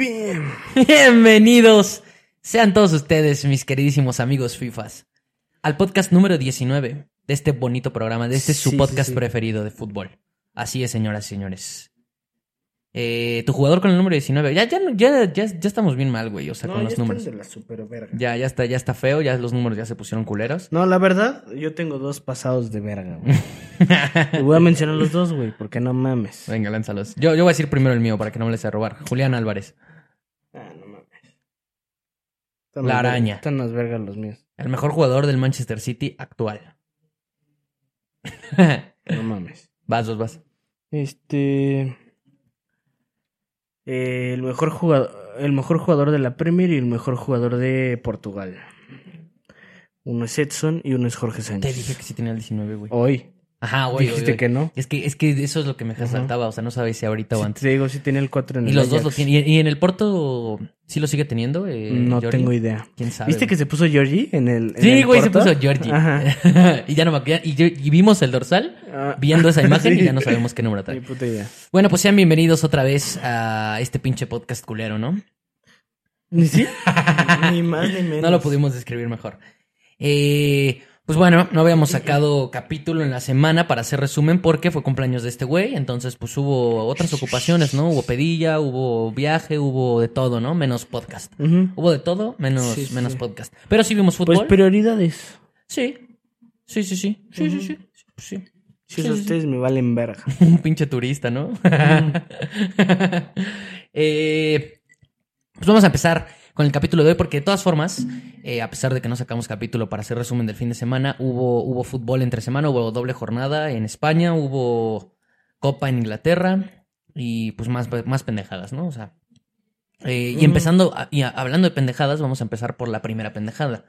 Bien. Bienvenidos sean todos ustedes, mis queridísimos amigos FIFAs, al podcast número 19 de este bonito programa, de este su podcast sí, sí. preferido de fútbol. Así es, señoras y señores. Eh, tu jugador con el número 19. Ya, ya, ya, ya, ya estamos bien mal, güey. O sea, No, con ya los números. de la. Ya, ya está, ya está feo, ya los números ya se pusieron culeros. No, la verdad, yo tengo dos pasados de verga, güey. Te voy a mencionar los dos, güey, porque no mames. Venga, lánzalos. Yo, yo voy a decir primero el mío para que no me les a robar. Julián Álvarez. Ah, no mames. Están La verga- araña. Están más vergas los míos. El mejor jugador del Manchester City actual. No mames. vas, dos, vas. Este. Eh, el mejor jugador. El mejor jugador de la Premier y el mejor jugador de Portugal. Uno es Edson y uno es Jorge Sánchez. Te dije que sí tenía el 19, güey. Hoy. Ajá, güey. Dijiste que no. Es que, es que eso es lo que me Ajá. saltaba. O sea, no sabes si ahorita o antes. te digo, sí tenía el 4 en el Y los dos lo tienen. ¿Y, y en el Porto sí lo sigue teniendo? eh, No tengo idea. ¿Quién sabe? ¿Viste que se puso Georgie en el. en Sí, el güey, se puso Georgie. Ajá. y ya no me. Y, y vimos el dorsal Ah. viendo esa imagen y ya no sabemos qué número Ni trae. puta idea. Bueno, pues sean bienvenidos otra vez a este pinche podcast culero, ¿no? ¿Ni sí? ni más ni menos. No lo pudimos describir mejor. Eh, pues bueno, no habíamos sacado capítulo en la semana para hacer resumen porque fue cumpleaños de este güey. Entonces, pues hubo otras ocupaciones, ¿no? Hubo pedilla, hubo viaje, hubo de todo, ¿no? Menos podcast. Hubo de todo, menos, Sí, menos sí. podcast. Pero sí vimos fútbol. Pues prioridades. Sí. Sí, sí, sí. Sí, sí, Ujú. sí. Sí. Si sí, ustedes me valen verga. Un pinche turista, ¿no? Eh, pues vamos a empezar con el capítulo de hoy, porque de todas formas, eh, a pesar de que no sacamos capítulo para hacer resumen del fin de semana, hubo, hubo fútbol entre semana, hubo doble jornada en España, hubo Copa en Inglaterra y pues más, más pendejadas, ¿no? O sea. eh, y empezando, a- y a- hablando de pendejadas, vamos a empezar por la primera pendejada.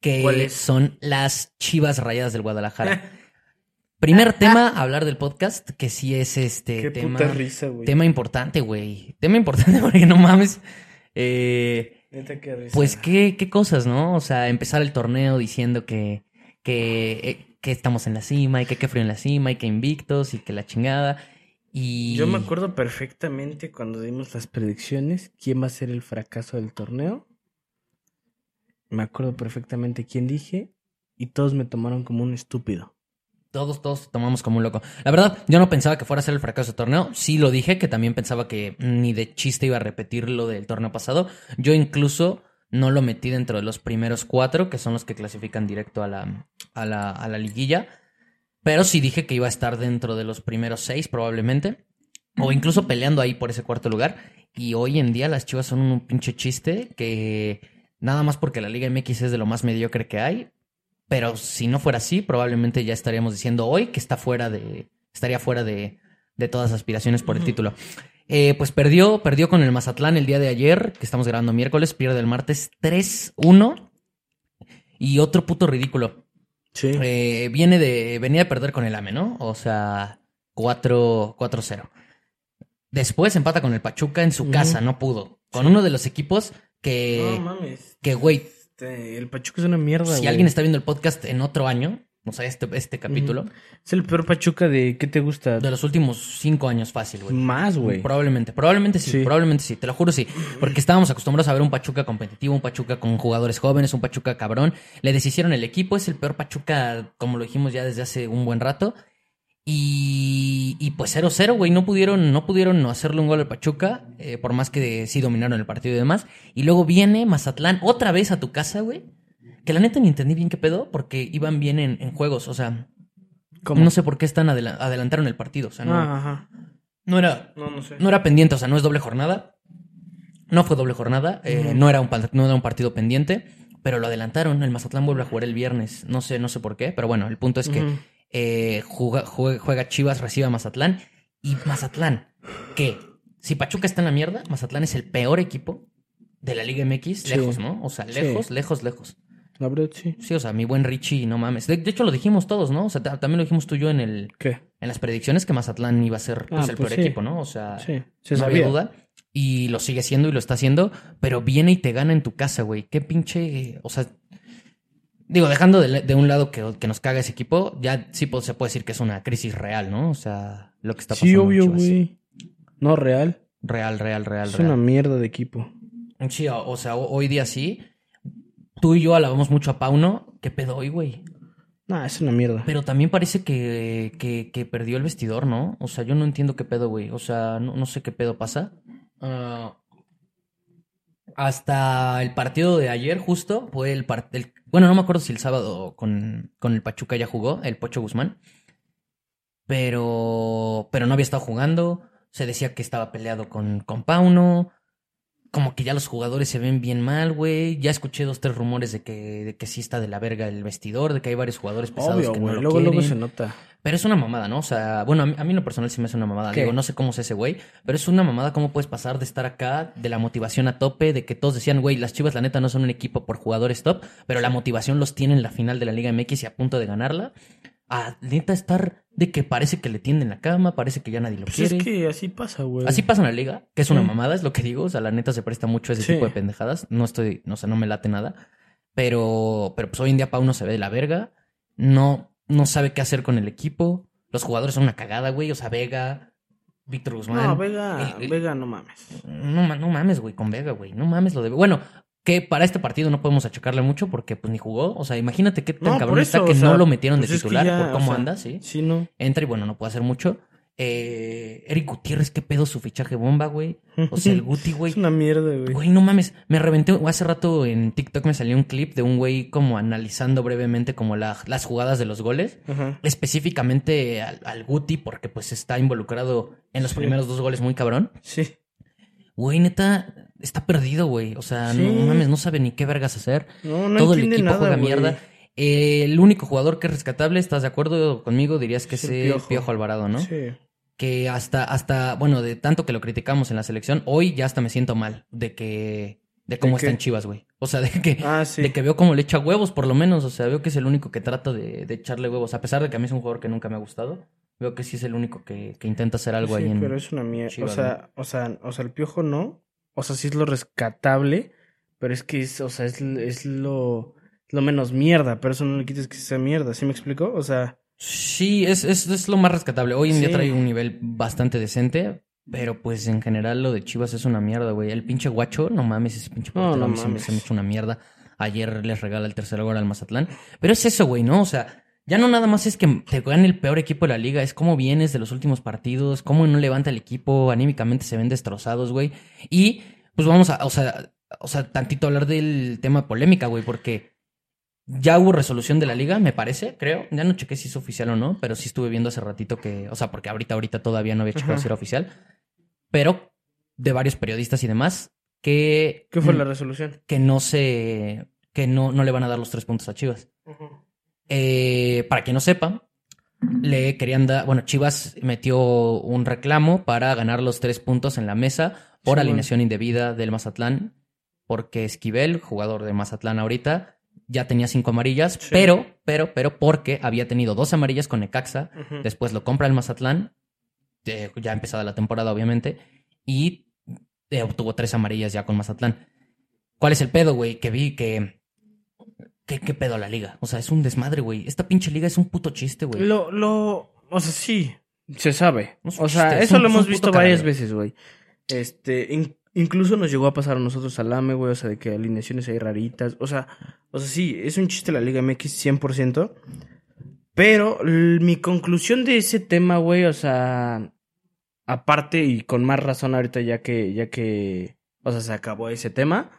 Que son las chivas rayadas del Guadalajara. Primer tema, hablar del podcast, que sí es este Qué tema, puta risa, güey. tema importante, güey. Tema importante porque no mames. Eh, qué pues qué, qué cosas, ¿no? O sea, empezar el torneo diciendo que, que, eh, que estamos en la cima y que qué frío en la cima y que invictos y que la chingada. Y Yo me acuerdo perfectamente cuando dimos las predicciones, quién va a ser el fracaso del torneo. Me acuerdo perfectamente quién dije y todos me tomaron como un estúpido. Todos, todos tomamos como un loco. La verdad, yo no pensaba que fuera a ser el fracaso del torneo. Sí lo dije, que también pensaba que ni de chiste iba a repetir lo del torneo pasado. Yo incluso no lo metí dentro de los primeros cuatro, que son los que clasifican directo a la, a la, a la liguilla. Pero sí dije que iba a estar dentro de los primeros seis, probablemente. O incluso peleando ahí por ese cuarto lugar. Y hoy en día las chivas son un pinche chiste que nada más porque la Liga MX es de lo más mediocre que hay, pero si no fuera así, probablemente ya estaríamos diciendo hoy que está fuera de. estaría fuera de, de todas las aspiraciones por el título. Eh, pues perdió, perdió con el Mazatlán el día de ayer, que estamos grabando miércoles, pierde el martes 3-1. Y otro puto ridículo. Sí. Eh, viene de. venía de perder con el AME, ¿no? O sea, 4 4-0. Después empata con el Pachuca en su casa, no pudo. Con uno de los equipos que. no mames. que, güey, Este, el Pachuca es una mierda, si güey. alguien está viendo el podcast en otro año, o sea, este, este capítulo, Es el peor Pachuca de... ¿Qué te gusta? de los últimos cinco años fácil, güey. Más, güey. Probablemente, probablemente sí, Sí. probablemente sí, te lo juro sí. Porque estábamos acostumbrados a ver un Pachuca competitivo, un Pachuca con jugadores jóvenes, un Pachuca cabrón. Le deshicieron el equipo, es el peor Pachuca, como lo dijimos ya desde hace un buen rato. Y, y pues 0-0, güey, no pudieron, no pudieron hacerle un gol al Pachuca, eh, por más que sí dominaron el partido y demás. Y luego viene Mazatlán otra vez a tu casa, güey. Que la neta ni entendí bien qué pedo, porque iban bien en, en juegos, o sea, ¿Cómo? no sé por qué están adela- adelantaron el partido, o sea, no, Ah, ajá. no era, No, no sé. no era pendiente, o sea, no es doble jornada. No fue doble jornada, eh, no, era un, no era un partido pendiente, pero lo adelantaron. El Mazatlán vuelve a jugar el viernes. No sé, no sé por qué, pero bueno, el punto es que. Eh, juga- jue- juega Chivas, recibe a Mazatlán. Y Mazatlán, que si Pachuca está en la mierda, Mazatlán es el peor equipo de la Liga MX, Sí. lejos, ¿no? O sea, Sí. lejos, lejos, lejos. La verdad, sí. Sí, o sea, mi buen Richie, no mames. De, de hecho, lo dijimos todos, ¿no? O sea, ta- también lo dijimos tú y yo en el, ¿Qué? en las predicciones que Mazatlán iba a ser pues, Ah, el pues peor sí. equipo, ¿no? O sea, Sí, se no había duda. Y lo sigue siendo y lo está haciendo, pero viene y te gana en tu casa, güey. Qué pinche. O sea, digo, dejando de, de un lado que, que nos caga ese equipo, ya sí pues, se puede decir que es una crisis real, ¿no? O sea, lo que está pasando. Sí, obvio, güey. No, real. Real, real, real, Es real. una mierda de equipo. Sí, o, o sea, ho- hoy día sí. Tú y yo alabamos mucho a Pauno. ¿Qué pedo hoy, güey? Nah, es una mierda. Pero también parece que, que, que perdió el vestidor, ¿no? O sea, yo no entiendo qué pedo, güey. O sea, no, no sé qué pedo pasa. Ah, hasta el partido de ayer, justo, fue el partido. Bueno, no me acuerdo si el sábado con, con el Pachuca ya jugó, el Pocho Guzmán. Pero, pero no había estado jugando. Se decía que estaba peleado con, con Pauno. Como que ya los jugadores se ven bien mal, güey. Ya escuché dos, tres rumores de que, de que sí está de la verga el vestidor, de que hay varios jugadores pesados Obvio, que no lo luego, luego quieren. se nota. Pero es una mamada, ¿no? O sea, bueno, a mí, a mí en lo personal sí me hace una mamada. ¿Qué? Digo, no sé cómo es ese güey, pero es una mamada cómo puedes pasar de estar acá, de la motivación a tope, de que todos decían, güey, las Chivas la neta no son un equipo por jugadores top, pero la motivación los tiene en la final de la Liga MX y a punto de ganarla. A neta estar de que parece que le tienden la cama, parece que ya nadie lo Pues quiere. es que así pasa, güey. Así pasa en la liga, que es una Sí. mamada, es lo que digo. O sea, la neta se presta mucho a ese Sí. tipo de pendejadas. No estoy, no sé, no me late nada. Pero, pero pues hoy en día Pau no se ve de la verga. No, no sabe qué hacer con el equipo. Los jugadores son una cagada, güey. O sea, Vega, Víctor Guzmán. No, Vega, Eh, eh, Vega, no mames. No, no mames, güey, con Vega, güey. No mames lo de. Bueno, que para este partido no podemos achacarle mucho porque pues ni jugó. O sea, imagínate qué tan No, cabrón está que o no lo metieron pues de es que titular ya, por o cómo sea, anda, sí. Sí, no. Entra y bueno, no puede hacer mucho. Eh, Eric Gutiérrez, qué pedo su fichaje bomba, güey. O sea, el Guti, güey. Es una mierda, güey. Güey, no mames, me reventé. Hace rato en TikTok me salió un clip de un güey como analizando brevemente como la- las jugadas de los goles. Ajá. Específicamente al, al Guti, porque pues está involucrado en los Sí. primeros dos goles muy cabrón. Sí. Güey, neta, está perdido, güey. O sea, Sí. no mames, no sabe ni qué vergas hacer. No, no Todo el equipo nada, juega güey. mierda. Eh, el único jugador que es rescatable, ¿estás de acuerdo conmigo? Dirías que Es es el Piojo. Piojo Alvarado, ¿no? Sí. que hasta, hasta, bueno, de tanto que lo criticamos en la selección, hoy ya hasta me siento mal de que, de cómo ¿De está qué? en Chivas, güey. O sea, de que, Ah, sí. de que veo cómo le echa huevos, por lo menos. O sea, veo que es el único que trata de, de echarle huevos. A pesar de que a mí es un jugador que nunca me ha gustado, veo que sí es el único que, que intenta hacer algo Sí, ahí en. pero es una mierda. Chivas, o sea, o sea, o sea, el piojo no. O sea, sí es lo rescatable, pero es que es, o sea, es, es lo, lo menos mierda, pero eso no le quites que sea mierda, ¿sí me explico? O sea, Sí, es, es, es lo más rescatable. Hoy en día trae un nivel bastante decente. Pero pues en general lo de Chivas es una mierda, güey. El pinche guacho, no mames, ese pinche No, no se me- se me una mierda. Ayer les regala el tercer gol al Mazatlán. Pero es eso, güey, ¿no? O sea, ya no nada más es que te gane el peor equipo de la liga, es cómo vienes de los últimos partidos, cómo no levanta el equipo, anímicamente se ven destrozados, güey. Y pues vamos a, o sea, o sea, tantito hablar del tema polémica, güey, porque ya hubo resolución de la liga, me parece, creo. Ya no chequé si es oficial o no, pero sí estuve viendo hace ratito que, o sea, porque ahorita, ahorita todavía no había checado Ajá. si era oficial, pero de varios periodistas y demás, que, ¿qué fue la resolución? que no se, que no, no le van a dar los tres puntos a Chivas. Eh, para quien no sepa, le querían dar, bueno, Chivas metió un reclamo para ganar los tres puntos en la mesa por Sí, alineación indebida del Mazatlán, porque Esquivel, jugador de Mazatlán ahorita, ya tenía cinco amarillas, Sí. pero, pero, pero porque había tenido dos amarillas con Necaxa, después lo compra el Mazatlán, eh, ya empezada la temporada obviamente, y eh, obtuvo tres amarillas ya con Mazatlán. ¿Cuál es el pedo, güey? Que vi que... ¿Qué, ¿Qué pedo la liga? O sea, es un desmadre, güey. Esta pinche liga es un puto chiste, güey. Lo, lo, o sea, sí, se sabe. No O sea, chiste, eso un- lo hemos visto varias veces, güey. Este, in- incluso nos llegó a pasar a nosotros al AME, güey, o sea, de que alineaciones hay raritas. O sea, o sea, sí, es un chiste la Liga MX 100%. Pero mi conclusión de ese tema, güey, o sea, aparte y con más razón ahorita ya que, ya que, o sea, se acabó ese tema,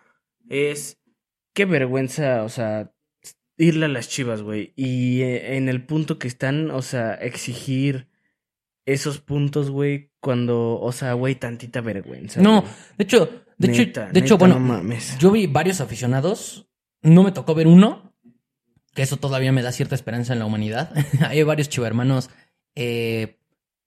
es qué vergüenza, o sea, irle a las chivas, güey. Y eh, en el punto que están, o sea, exigir esos puntos, güey, cuando, o sea, güey, tantita vergüenza. No, güey. de hecho, de Neta, hecho, de hecho, bueno, no mames. yo vi varios aficionados. No me tocó ver uno, que eso todavía me da cierta esperanza en la humanidad. Hay varios chivermanos eh,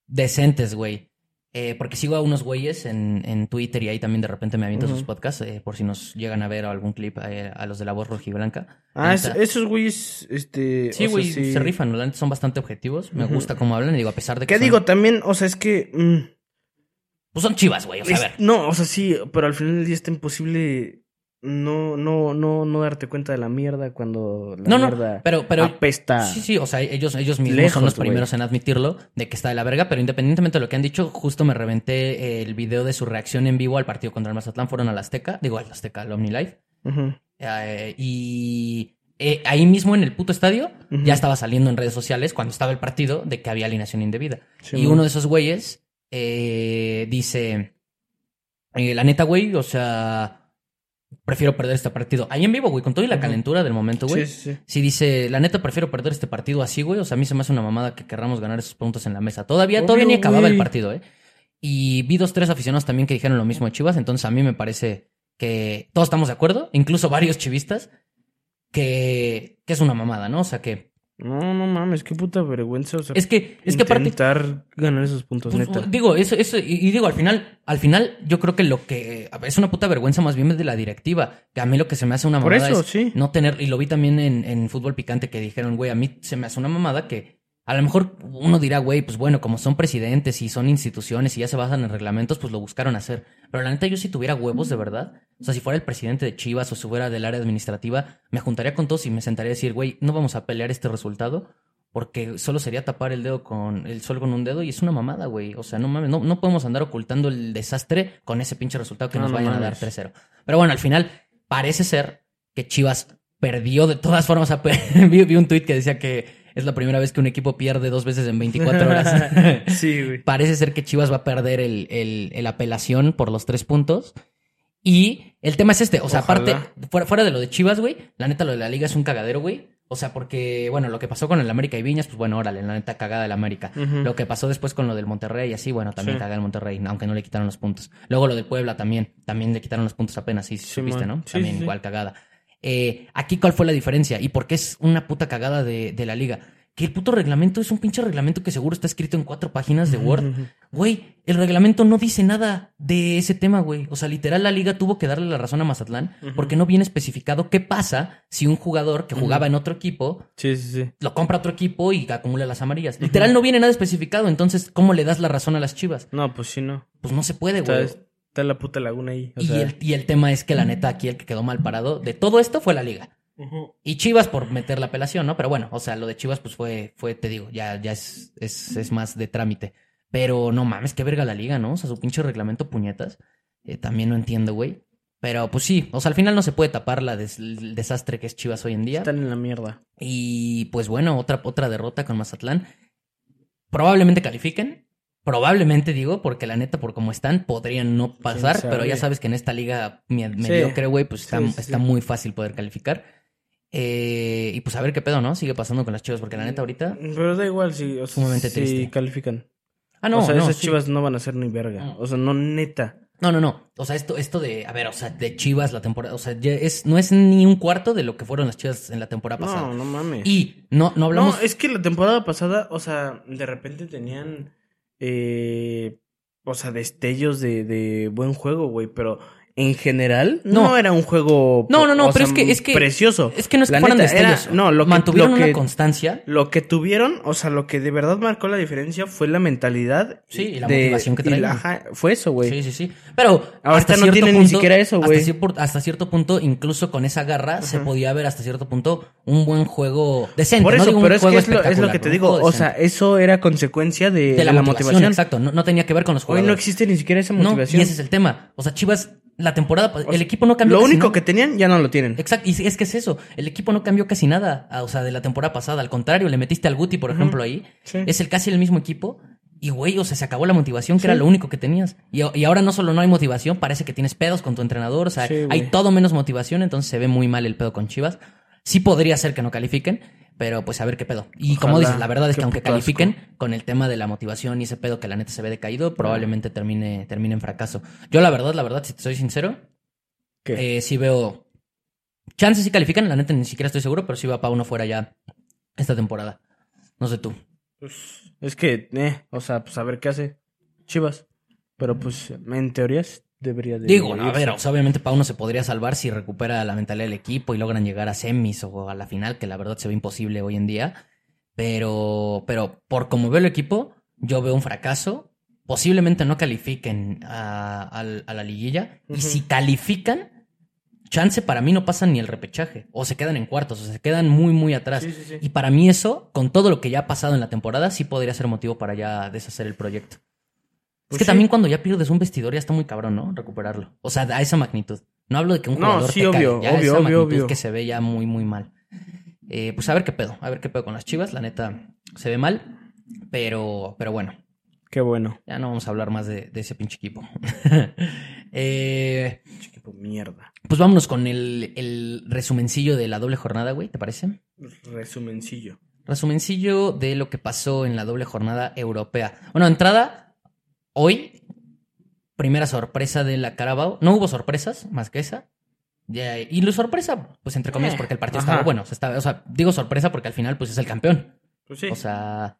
decentes, güey. Eh, porque sigo a unos güeyes en, en Twitter y ahí también de repente me aviento sus Ujú. podcasts, eh, por si nos llegan a ver algún clip eh, a los de la voz rojiblanca. Ah, es- esos güeyes, este. Sí, güey, sí. se rifan, son bastante objetivos. Me gusta cómo hablan y digo, a pesar de que ¿Qué son, digo? También, o sea, es que. mm, pues son chivas, güey, o sea, a ver. no, o sea, sí, pero al final del día está imposible no, no, no, no darte cuenta de la mierda cuando la No, no, mierda pero- pero- apesta. Sí, sí, o sea, ellos, ellos mismos Lejos, son los primeros en admitirlo de que está de la verga, pero independientemente de lo que han dicho, justo me reventé el video de su reacción en vivo al partido contra el Mazatlán, fueron al Azteca, digo al Azteca, al OmniLife, eh, y eh, ahí mismo en el puto estadio ya estaba saliendo en redes sociales cuando estaba el partido de que había alineación indebida. Sí, y man. uno de esos güeyes eh, dice, eh, la neta, güey, o sea, prefiero perder este partido. Ahí en vivo, güey, con toda la calentura del momento, güey. Sí, sí, sí. Si dice, la neta, prefiero perder este partido así, güey. O sea, a mí se me hace una mamada que querramos ganar esos puntos en la mesa. Todavía, Obvio, todavía ni acababa el partido, ¿eh? Y vi dos, tres aficionados también que dijeron lo mismo de Chivas. Entonces, a mí me parece que todos estamos de acuerdo, incluso varios chivistas, que, que es una mamada, ¿no? O sea, que No, no mames, qué puta vergüenza. O sea, es que, es que aparte, intentar ganar esos puntos, pues, neta. digo, eso, eso, y, y digo, al final, al final, yo creo que lo que es una puta vergüenza más bien es de la directiva. Que a mí lo que se me hace una Por mamada eso, es sí. no tener, y lo vi también en, en fútbol picante que dijeron, güey, a mí se me hace una mamada que a lo mejor uno dirá, güey, pues bueno, como son presidentes y son instituciones y ya se basan en reglamentos, pues lo buscaron hacer. Pero la neta, yo si tuviera huevos, de verdad, o sea, si fuera el presidente de Chivas o si fuera del área administrativa, me juntaría con todos y me sentaría a decir, güey, no vamos a pelear este resultado porque solo sería tapar el dedo con el sol con un dedo y es una mamada, güey. O sea, no mames, no, no podemos andar ocultando el desastre con ese pinche resultado que No, nos no vayan a dar mames. 3-0. Pero bueno, al final parece ser que Chivas perdió de todas formas. a vi un tuit que decía que es la primera vez que un equipo pierde dos veces en 24 horas. sí, güey. Parece ser que Chivas va a perder el, el, el apelación por los tres puntos. Y el tema es este, o sea, Ojalá. aparte, fuera, fuera de lo de Chivas, güey, la neta lo de la liga es un cagadero, güey. O sea, porque, bueno, lo que pasó con el América y Viñas, pues bueno, órale, la neta cagada del América. Lo que pasó después con lo del Monterrey, así, bueno, también Sí. cagada el Monterrey, aunque no le quitaron los puntos. Luego lo del Puebla también, también le quitaron los puntos apenas, sí, Sí, supiste, man. ¿no? Sí, también igual cagada. Eh, aquí, ¿cuál fue la diferencia? ¿Y por qué es una puta cagada de, de la liga? Que el puto reglamento es un pinche reglamento que seguro está escrito en cuatro páginas de Word. Güey, el reglamento no dice nada de ese tema, güey. O sea, literal, la liga tuvo que darle la razón a Mazatlán porque no viene especificado qué pasa si un jugador que jugaba en otro equipo Sí, sí, sí. lo compra otro equipo y acumula las amarillas. Literal, no viene nada especificado. Entonces, ¿cómo le das la razón a las chivas? No, pues sí, no. Pues no se puede, güey. Está la puta laguna ahí. O Y, sea, el, y el tema es que la neta aquí el que quedó mal parado de todo esto fue la liga. Y Chivas por meter la apelación, ¿no? Pero bueno, o sea, lo de Chivas pues fue, fue te digo, ya, ya es, es, es más de trámite. Pero no mames, qué verga la liga, ¿no? O sea, su pinche reglamento puñetas. eh, también no entiendo, güey. Pero pues sí, o sea, al final no se puede tapar la des- el desastre que es Chivas hoy en día. Están en la mierda. Y pues bueno, otra, otra derrota con Mazatlán. Probablemente califiquen. Probablemente digo, porque la neta, por cómo están, podrían no pasar. Pero ya sabes que en esta liga me- mediocre, güey, pues está, Sí, sí, está sí. muy fácil poder calificar. Eh, y pues a ver qué pedo, ¿no? Sigue pasando con las chivas, porque la neta ahorita. Pero da igual si, o sea, Sumamente si triste. califican. Ah, no, o sea, no, esas sí. chivas no van a ser ni verga. No. O sea, no neta. No, no, no. O sea, esto, esto de, a ver, o sea, de Chivas la temporada, o sea, ya es, no es ni un cuarto de lo que fueron las Chivas en la temporada pasada. No, no mames. Y no, no hablamos. No, es que la temporada pasada, o sea, de repente tenían, eh, o sea, destellos de, de buen juego, güey, pero en general no, No. era un juego, No, no, no, pero sea, es que- es que- precioso. Es que no es que fueran neta, era- no, lo que, Mantuvieron lo una constancia. Lo que tuvieron, o sea, lo que de verdad marcó la diferencia fue la mentalidad. Sí, y la de- motivación que ajá, fue eso, güey. Sí, sí, sí. Pero Ahorita hasta no tienen ni siquiera eso, güey. Hasta, cier- hasta cierto punto, incluso con esa garra, se podía ver hasta cierto punto un buen juego decente. Por no eso, un pero es juego que es lo, es lo espectacular, que te digo. O sea, eso era consecuencia de, de la, motivación, exacto. No, no tenía que ver con los Hoy jugadores. no existe ni siquiera esa No, motivación. y ese es el tema. O sea, Chivas, la temporada, el equipo no cambió Lo casi único nada. que tenían ya no lo tienen. Exacto, y es que es eso. El equipo no cambió casi nada, ah, o sea, de la temporada pasada. Al contrario, le metiste al Guti, por ejemplo, ahí. Sí. Es el casi el mismo equipo. Y, güey, o sea, se acabó la motivación, que Sí. era lo único que tenías. Y, y ahora no solo no hay motivación, parece que tienes pedos con tu entrenador. O sea, Sí, hay todo menos motivación, entonces se ve muy mal el pedo con Chivas. Sí podría ser que no califiquen, pero pues a ver qué pedo. Y como dices, la verdad es que aunque asco. califiquen, con el tema de la motivación y ese pedo que la neta se ve decaído, probablemente termine, termine en fracaso. Yo, la verdad, la verdad, si te soy sincero, eh, sí veo. Chances sí califican, la neta ni siquiera estoy seguro, pero sí va para uno fuera ya esta temporada. No sé tú. Pues, es que, eh, o sea, pues a ver qué hace Chivas. Pero pues, en teorías debería de. Digo, a ver, o sea, obviamente Pauno se podría salvar si recupera la mentalidad del equipo y logran llegar a semis o a la final, que la verdad se ve imposible hoy en día. Pero, pero por como veo el equipo, yo veo un fracaso. Posiblemente no califiquen a, la liguilla. Y si califican, chance para mí no pasan ni el repechaje. O se quedan en cuartos, o se quedan muy, muy atrás. Sí, sí, sí. Y para mí eso, con todo lo que ya ha pasado en la temporada, sí podría ser motivo para ya deshacer el proyecto. Pues es que sí. también cuando ya pierdes un vestidor ya está muy cabrón, ¿no? Recuperarlo. O sea, a esa magnitud. No hablo de que un No, jugador sí, te obvio, cae, ya a obvio, esa obvio, magnitud que se ve ya muy, muy mal. Eh, pues a ver qué pedo, a ver qué pedo con las chivas. La neta, se ve mal, pero, pero bueno, Qué bueno. ya no vamos a hablar más de, de ese pinche equipo. Eh, Equipo mierda. pues vámonos con el, el resumencillo de la doble jornada, güey, ¿te parece? Resumencillo. Resumencillo de lo que pasó en la doble jornada europea. Bueno, entrada, hoy, primera sorpresa de la Carabao. No hubo sorpresas más que esa. Y la sorpresa, pues entre comillas, Eh, porque el partido ajá. estaba bueno. O sea, estaba- o sea, digo sorpresa porque al final, pues es el campeón. Pues sí. O sea,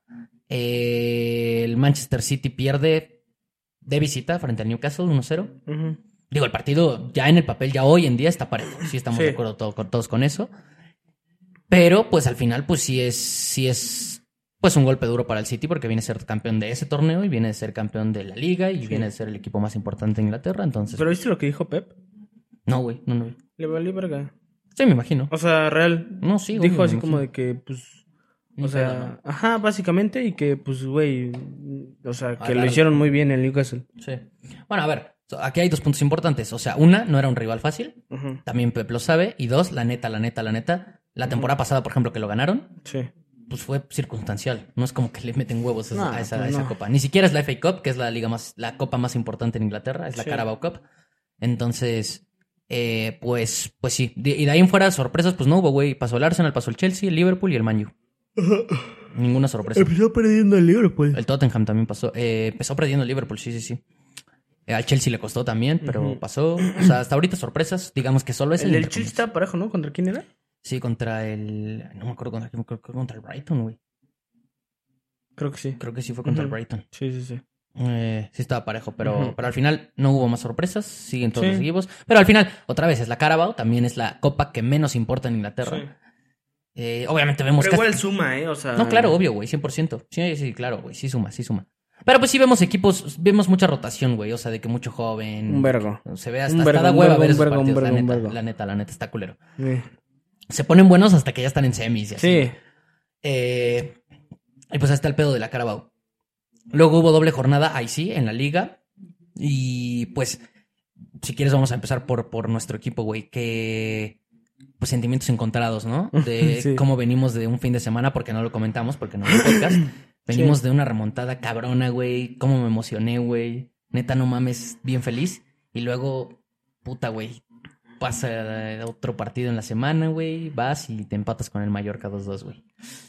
eh, el Manchester City pierde de visita frente al Newcastle 1-0. Ujú. Digo, el partido ya en el papel, ya hoy en día está parejo. Sí estamos Sí. de acuerdo todo- todos con eso. Pero, pues al final, pues sí es, sí es, pues un golpe duro para el City porque viene a ser campeón de ese torneo y viene a ser campeón de la liga y Sí. viene a ser el equipo más importante de Inglaterra. Entonces, ¿Pero viste lo que dijo Pep? no, güey, no, no. Le valió verga. Sí, me imagino. O sea, real. No, sí, Dijo obvio, así como de que, pues. O sea, ajá, básicamente, y que, pues, güey. O sea, que lo hicieron muy bien en Newcastle. Sí. Bueno, a ver, aquí hay dos puntos importantes. O sea, una, no era un rival fácil. También Pep lo sabe. Y dos, la neta, la neta, la neta. La temporada pasada, por ejemplo, que lo ganaron, Sí. Pues fue circunstancial. No es como que le meten huevos a, No, a esa, a esa no. copa. Ni siquiera es la FA Cup, que es la liga más, la copa más importante en Inglaterra, es la Sí. Carabao Cup. Entonces, eh, pues, pues sí. De- y de ahí en fuera, sorpresas, pues no hubo, güey. Pasó el Arsenal, pasó el Chelsea, el Liverpool y el Man U. Ninguna sorpresa. Empezó perdiendo el pues. El Tottenham también pasó. Eh, empezó perdiendo el Liverpool, sí, sí, sí. Eh, al Chelsea le costó también, pero pasó. O sea, hasta ahorita sorpresas, digamos que solo es El el del Chelsea estaba parejo, ¿no? ¿Contra quién era? Sí, contra el. No me acuerdo contra quién, creo que contra el Brighton, güey. Creo que sí. Creo que sí fue contra el. Brighton. Sí, sí, sí. Eh, sí estaba parejo, pero, pero al final no hubo más sorpresas, siguen todos Sí. los equipos. Pero al final, otra vez, es la Carabao, también es la copa que menos importa en Inglaterra. Sí. Eh, obviamente vemos Pero igual suma, ¿eh? O sea. No, claro, obvio, güey, 100%. Sí, sí, claro, güey, sí suma, sí suma. Pero pues sí vemos equipos, vemos mucha rotación, güey, o sea, de que mucho joven... Un vergo. Se ve hasta, Un hasta vergo, da un hueva vergo, ver un esos vergo, un partidos, vergo, la un neta, vergo. la neta, la neta, está culero. Sí. Se ponen buenos hasta que ya están en semis y así. Sí. Eh, y pues está el pedo de la Carabao. Luego hubo doble jornada, ahí sí, en la liga. Y pues, si quieres, vamos a empezar por, por nuestro equipo, güey. Que. Pues sentimientos encontrados, ¿no? De Sí. cómo venimos de un fin de semana, porque no lo comentamos, porque no hay podcast. Venimos de una remontada cabrona, güey. Cómo me emocioné, güey. Neta, no mames, bien feliz. Y luego, puta, güey. Pasa eh, otro partido en la semana, güey. Vas y te empatas con el Mallorca 2-2, güey.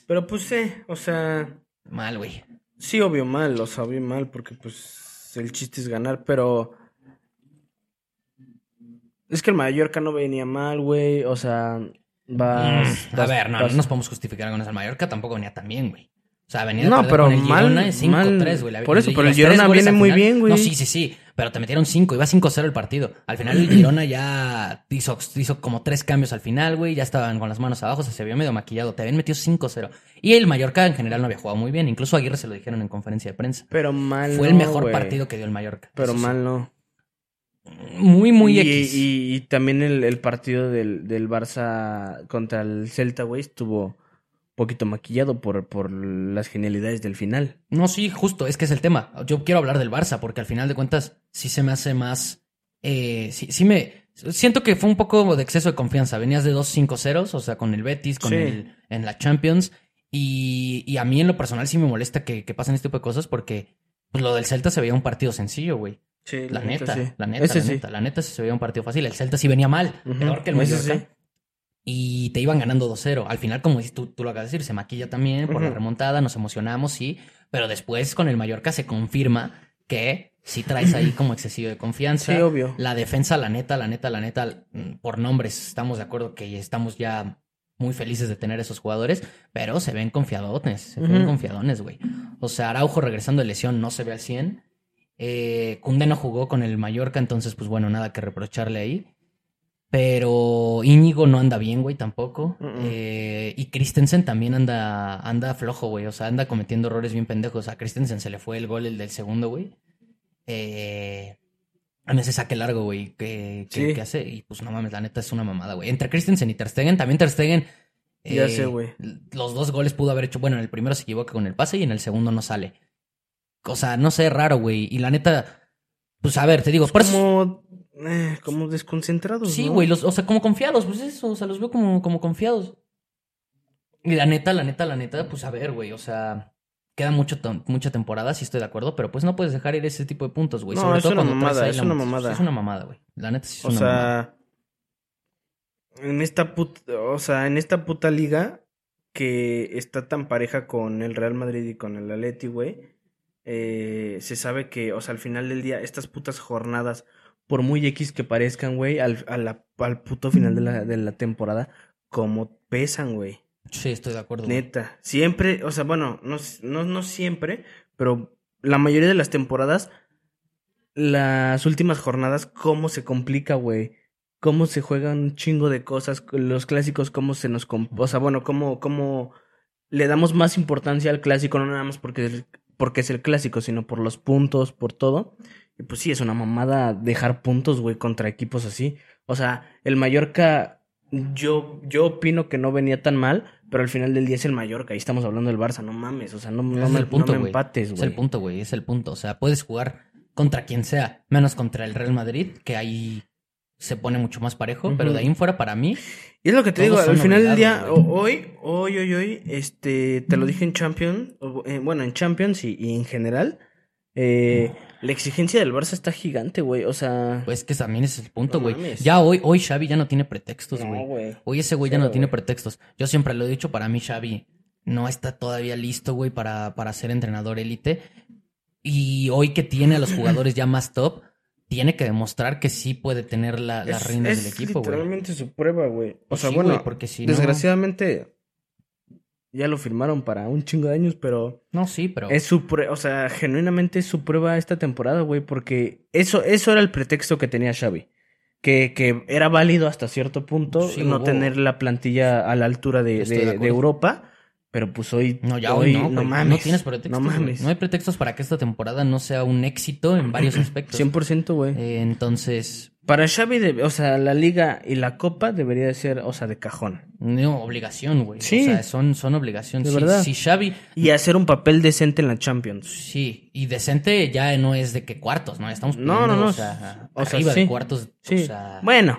Pero pues sí, o sea. Mal, güey. Sí, obvio mal, o sea, obvio mal, porque pues el chiste es ganar, pero. Es que el Mallorca no venía mal, güey, o sea. Vas, Mm, a vas- ver, no, vas- no nos podemos justificar con eso. El Mallorca tampoco venía tan bien, güey. O sea, venía No, pero con el mal, Girona 5-3, mal. güey. Por eso, pero el Girona viene muy final- bien, güey. No, sí, sí, sí. Pero te metieron 5, iba 5-0 el partido. Al final el Girona ya hizo, hizo como tres cambios al final, güey. Ya estaban con las manos abajo, se vio medio maquillado. Te habían metido 5-0. Y el Mallorca en general no había jugado muy bien. Incluso a Aguirre se lo dijeron en conferencia de prensa. Pero mal. Fue el mejor partido que dio el Mallorca. Pero Eso mal no. Muy, muy y, X. y- y también el, el partido del, del Barça contra el Celta, güey, estuvo poquito maquillado por, por las genialidades del final. No, sí, justo, es que es el tema. Yo quiero hablar del Barça porque al final de cuentas sí se me hace más... Eh, sí, sí me... Siento que fue un poco de exceso de confianza. Venías de dos 5 ceros, o sea, con el Betis, con Sí. el... en la Champions. Y, y a mí en lo personal sí me molesta que, que pasen este tipo de cosas porque pues, lo del Celta se veía un partido sencillo, güey. Sí, La, neta, sí. la neta, Ese la sí. neta, la neta sí se veía un partido fácil. El Celta sí venía mal, peor que el Mallorca. Y te iban ganando 2-0. Al final, como dices tú, tú lo acabas de decir, se maquilla también por la remontada, nos emocionamos, sí. Pero después con el Mallorca se confirma que sí traes ahí como excesivo de confianza. Sí, obvio. La defensa, la neta, la neta, la neta, mm, por nombres estamos de acuerdo que estamos ya muy felices de tener esos jugadores, pero se ven confiadones, se ven confiadones, güey. O sea, Araujo regresando de lesión no se ve al 100. Eh, Koundé no jugó con el Mallorca, entonces, pues bueno, nada que reprocharle ahí. Pero Íñigo no anda bien, güey, tampoco. Eh, y Christensen también anda, anda flojo, güey. O sea, anda cometiendo errores bien pendejos. A Christensen se le fue el gol, el del segundo, güey. Eh, en ese saque largo, güey, que, Sí. que hace. Y pues no mames, la neta es una mamada, güey. Entre Christensen y Ter Stegen, también Ter Stegen. Ya eh, sé, güey. Los dos goles pudo haber hecho. Bueno, en el primero se equivoca con el pase y en el segundo no sale. O sea, no sé, raro, güey. Y la neta, pues a ver, te digo, por eso- Como, eh, como desconcentrados. Sí, ¿no? güey, los- o sea, como confiados, pues eso, o sea, los veo como, como confiados. Y la neta, la neta, la neta, pues a ver, güey, o sea, queda mucho mucha temporada, sí estoy de acuerdo, pero pues no puedes dejar ir ese tipo de puntos, güey. No, Sobre es todo una cuando mamada, es la una mamada. Es una mamada, güey. La neta sí es O una mamada. sea, en esta puta, o sea, en esta puta liga que está tan pareja con el Real Madrid y con el Atleti, güey, eh, se sabe que, o sea, al final del día, estas putas jornadas, por muy X que parezcan, güey, al, a la- al puto final de la, de la temporada, como pesan, güey. Sí, estoy de acuerdo. güey. Neta. Siempre, o sea, bueno, no, no, no siempre, pero la mayoría de las temporadas, las últimas jornadas, cómo se complica, güey. Cómo se juegan un chingo de cosas, los clásicos, cómo se nos... O sea, bueno, cómo, cómo le damos más importancia al clásico, no nada más porque, porque es el clásico, sino por los puntos, por todo. Y pues sí, es una mamada dejar puntos, güey, contra equipos así. O sea, el Mallorca, yo, yo opino que no venía tan mal, pero al final del día es el Mallorca. Y estamos hablando del Barça, no mames. O sea, no, no me, punto, no me güey. empates, Es el punto, güey, es el punto. O sea, puedes jugar contra quien sea, menos contra el Real Madrid, que ahí se pone mucho más parejo, pero de ahí en fuera para mí, Y es lo que te digo, al final del día, hoy, hoy, hoy, hoy, este, te lo dije en Champions, o, eh, bueno, en Champions y, y en general, eh, la exigencia del Barça está gigante, güey, o sea... pues que también ese es el punto, No güey. mames. ya hoy, hoy Xavi ya no tiene pretextos, no, güey. güey. Hoy ese güey ya no tiene pretextos. Yo siempre lo he dicho, para mí Xavi no está todavía listo, güey, para, para ser entrenador élite. Y hoy que tiene a los jugadores ya más top, tiene que demostrar que sí puede tener la, Es- es del equipo, güey. literalmente su prueba, güey. O Pues sea, sí, bueno, porque si no- desgraciadamente ya lo firmaron para un chingo de años, pero No, sí, pero... es su prueba, o sea, genuinamente es su prueba esta temporada, güey, porque eso, eso era el pretexto que tenía Xavi. Que, que era válido hasta cierto punto Sí, no tener la plantilla a la altura de, de- de. Europa, pero pues hoy, No, ya hoy, no, güey. mames. No tienes pretextos. No mames. No hay pretextos para que esta temporada no sea un éxito en varios aspectos. 100%, güey. Eh, entonces, Para Xavi, o sea, la liga y la copa debería de ser, o sea, de cajón. no, obligación, güey. Sí. O sea, son, son obligación. De verdad. Si Xavi, Y hacer un papel decente en la Champions. sí, y decente ya no es de que cuartos, ¿no? Estamos No, pidiendo, no, no. O sea, O sea, arriba sí. de cuartos. Sí. O sea, Bueno,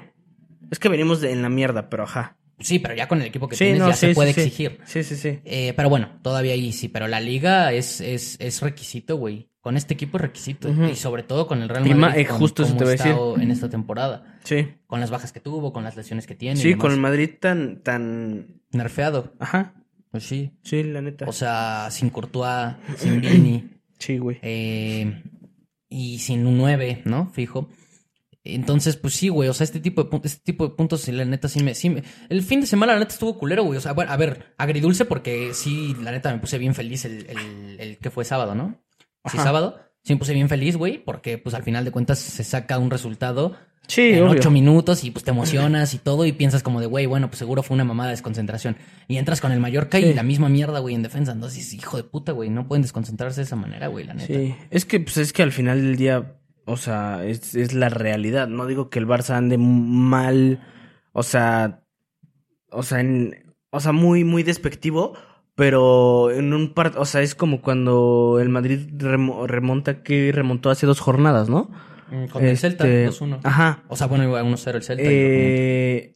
es que venimos de, en la mierda, pero ajá. Sí, pero ya con el equipo que Sí, tienes no, ya sí, se puede sí, exigir. Sí, sí, sí. Eh, pero bueno, todavía ahí sí, pero la liga es, es, es requisito, güey. Con este equipo es requisito. Y sobre todo con el Real Y Madrid. ma- eh, con justo cómo te iba a decir. en esta temporada. Sí. Con las bajas que tuvo, con las lesiones que tiene. y Sí, con el Madrid tan, tan. Nerfeado. Ajá. Pues sí. Sí, la neta. O sea, sin Courtois, sin Vini. sí, güey. eh, y sin un 9, ¿no? Fijo. Entonces, pues sí, güey. O sea, este tipo de, pun- este tipo de puntos, la neta, sí me, sí me- El fin de semana, la neta, estuvo culero, güey. O sea, bueno, a ver, agridulce porque sí, la neta, me puse bien feliz el, el, el que fue sábado, ¿no? Sí, Ajá. sábado. Sí, me puse bien feliz, güey, porque pues al final de cuentas se saca un resultado Sí, en obvio. ocho minutos y pues te emocionas y todo y piensas como de, güey, bueno, pues seguro fue una mamada de desconcentración. Y entras con el Mallorca y la misma mierda, güey, en defensa. Entonces, hijo de puta, güey, no pueden desconcentrarse de esa manera, güey, la neta. Sí, es que, pues, es que al final del día, o sea, es, es la realidad. No digo que el Barça ande mal, o sea, o sea, en, o sea, muy, muy despectivo, pero en un par, o sea, es como cuando el Madrid remo- remonta, que remontó hace dos jornadas, ¿no? Mm, Con el Celta, Este, 2-1. Ajá. O sea, bueno, iba 1-0 el Celta. Eh,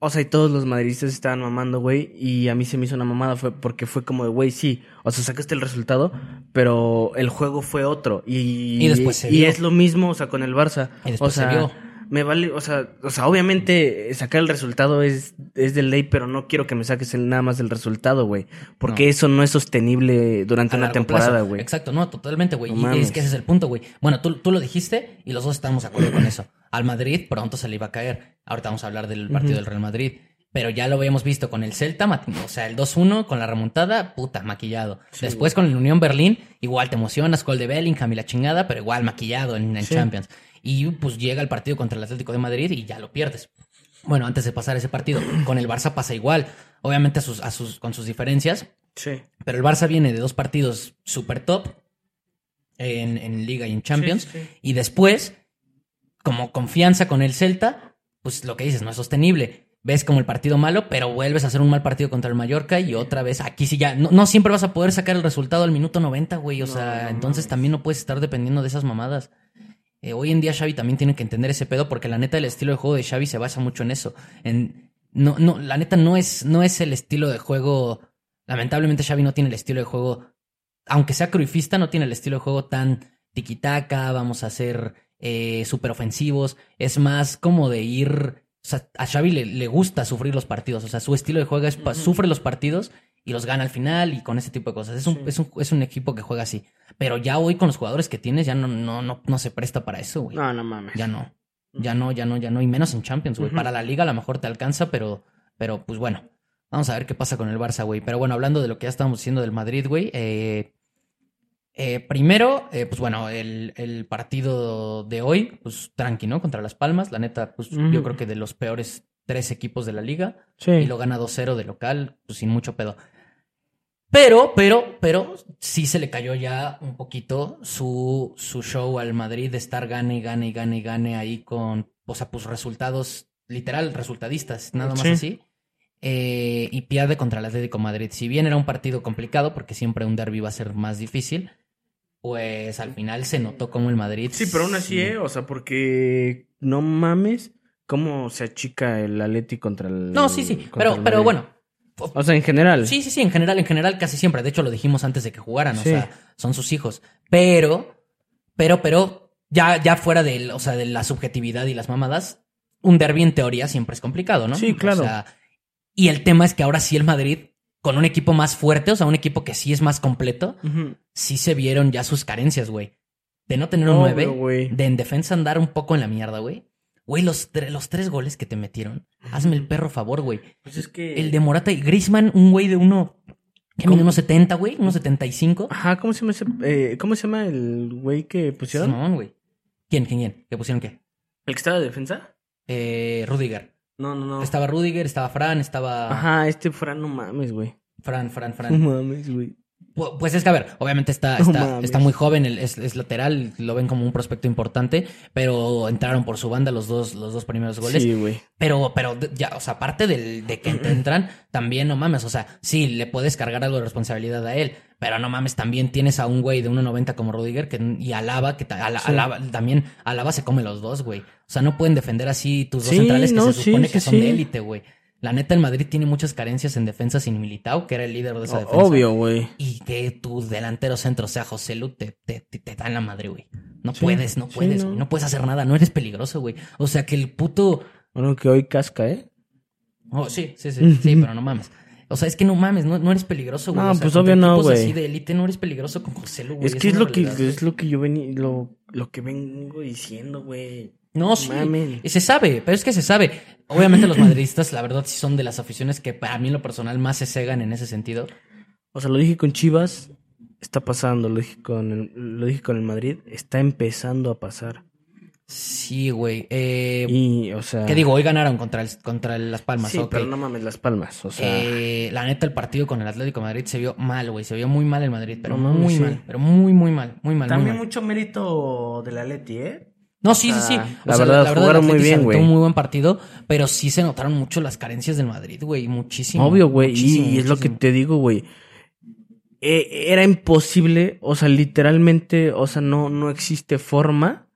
o sea, y todos los madridistas estaban mamando, güey. Y a mí se me hizo una mamada fue porque fue como de, güey, sí. O sea, sacaste el resultado, pero el juego fue otro. Y, Y después se y vio. es lo mismo, o sea, con el Barça. Y después o sea, se vio. Me vale, o sea, o sea, obviamente sacar el resultado es, es de ley, pero no quiero que me saques el, nada más del resultado, güey. Porque No. eso no es sostenible durante a una temporada, güey. Exacto, no, totalmente, güey. No y mames. es que ese es el punto, güey. Bueno, tú, tú lo dijiste y los dos estamos de acuerdo con eso. Al Madrid pronto se le iba a caer. Ahorita vamos a hablar del partido del Real Madrid. Pero ya lo habíamos visto con el Celta, o sea, el 2-1 con la remontada, puta, maquillado. Sí, Después con el Unión Berlín, igual te emocionas, gol de Bellingham y la chingada, pero igual maquillado en el Sí. Champions. Y pues llega el partido contra el Atlético de Madrid y ya lo pierdes. Bueno, antes de pasar ese partido, con el Barça pasa igual. Obviamente a sus, a sus, con sus diferencias, Sí. pero el Barça viene de dos partidos super top en, en Liga y en Champions. Sí. Y después como confianza con el Celta, pues lo que dices no es sostenible. Ves como el partido malo, pero vuelves a hacer un mal partido contra el Mallorca y otra vez aquí sí ya. No, no siempre vas a poder sacar el resultado al minuto 90, güey. O No, sea, no entonces también no puedes estar dependiendo de esas mamadas. Eh, hoy en día Xavi también tiene que entender ese pedo porque la neta el estilo de juego de Xavi se basa mucho en eso. En, no, no, la neta no es, no es el estilo de juego. Lamentablemente Xavi no tiene el estilo de juego, aunque sea cruifista, no tiene el estilo de juego tan tiquitaca, vamos a ser eh, súper ofensivos. Es más como de ir. O sea, a Xavi le, le gusta sufrir los partidos. O sea, su estilo de juego es sufre los partidos y los gana al final y con ese tipo de cosas. Es un, Sí. es un, es un equipo que juega así. Pero ya hoy con los jugadores que tienes, ya no, no, no, no se presta para eso, güey. No, no mames. Ya no. Ya no, ya no, ya no. Y menos en Champions, güey. Para la liga a lo mejor te alcanza, pero, pero pues bueno. Vamos a ver qué pasa con el Barça, güey. Pero bueno, hablando de lo que ya estábamos diciendo del Madrid, güey. eh, eh, primero, eh, pues bueno, el, el partido de hoy, pues tranqui, ¿no? Contra Las Palmas. La neta, pues yo creo que de los peores tres equipos de la liga. Sí. Y lo gana 2-0 de local, pues sin mucho pedo. Pero, pero, pero, sí se le cayó ya un poquito su, su show al Madrid de estar gane, y gane, y gane, y gane ahí con, o sea, pues resultados, literal, resultadistas, nada más Sí. así. Eh, y pierde contra el Atlético Madrid. Si bien era un partido complicado, porque siempre un derby va a ser más difícil, pues al final se notó como el Madrid. Sí, pero aún así, sí- ¿eh? O sea, porque no mames cómo se achica el Atleti contra el. No, sí, sí, pero, pero bueno, O sea, en general. Sí, sí, sí, en general, en general casi siempre. De hecho, lo dijimos antes de que jugaran, Sí. o sea, son sus hijos. Pero, pero, pero, ya, ya fuera de, o sea, de la subjetividad y las mamadas, un derby en teoría siempre es complicado, ¿no? Sí, claro. O sea, y el tema es que ahora sí el Madrid, con un equipo más fuerte, o sea, un equipo que sí es más completo, sí se vieron ya sus carencias, güey. De no tener un Obvio, 9, güey. de en defensa andar un poco en la mierda, güey. Güey, los, tre- los tres goles que te metieron, hazme el perro favor, güey. Pues es que. El de Morata y Grisman, un güey de uno. ¿Qué mide? ¿Unos 70, güey? ¿Unos 75? Ajá, ¿cómo se llama ese. eh, ¿Cómo se llama el güey que pusieron? Simón, güey. ¿Quién, quién, quién? ¿Qué pusieron qué? ¿El que estaba de defensa? Eh, Rudiger. No, no, no. Estaba Rudiger, estaba Fran, estaba. Ajá, este Fran, no mames, güey. Fran, Fran, No Fran. mames, güey. Pu- Pues es que, a ver, obviamente está, está, está muy joven, es, es lateral, lo ven como un prospecto importante, pero entraron por su banda los dos, los dos primeros goles. Sí, güey. Pero, pero ya, o sea, aparte del, de que te entran, también no mames, o sea, sí, le puedes cargar algo de responsabilidad a él, pero no mames, también tienes a un güey de 1.90 como Rudiger que, y Alaba, que Ala- Sí. Alaba, también Alaba se come los dos, güey. O sea, no pueden defender así tus dos Sí, centrales que no, se supone sí, que son de élite, güey. La neta, el Madrid tiene muchas carencias en defensa sin Militao, que era el líder de esa defensa. Obvio, güey. Y que tu delantero centro sea José Lu, te, te, te, te da en la madre, güey. No Sí, puedes, no sí, puedes, no. güey. No puedes hacer nada, no eres peligroso, güey. O sea, que el puto... Bueno, que hoy casca, ¿eh? Oh, sí, sí, sí, sí, pero no mames. O sea, es que no mames, no, no eres peligroso, güey. No, O sea, pues obvio no, güey. así de élite no eres peligroso con José Lu, güey. Es que es lo que, es lo que yo vení, lo, lo que vengo diciendo, güey. No, sí. Mamen. Se sabe, pero es que se sabe. Obviamente los madridistas, la verdad, sí son de las aficiones que para mí en lo personal más se cegan en ese sentido. O sea, lo dije con Chivas, está pasando, lo dije con el, lo dije con el Madrid, está empezando a pasar. Sí, güey. Eh, Y, o sea. ¿Qué digo? Hoy ganaron contra, el, contra el Las Palmas. Sí, pero no mames las palmas, o sea. Eh, la neta, el partido con el Atlético de Madrid se vio mal, güey. Se vio muy mal el Madrid, pero No mames, muy sí. mal. Pero muy, muy mal. Muy mal, muy También mal. mucho mérito de la Leti, ¿eh? No, sí, sí, sí. la verdad, jugaron el muy Atleti se bien, güey. un muy buen partido, pero sí se notaron mucho las carencias del Madrid, güey. Muchísimo. Obvio, güey. muchísimo, Y es lo que te digo, güey. Eh, era imposible, o sea, literalmente, o sea, no, no existe forma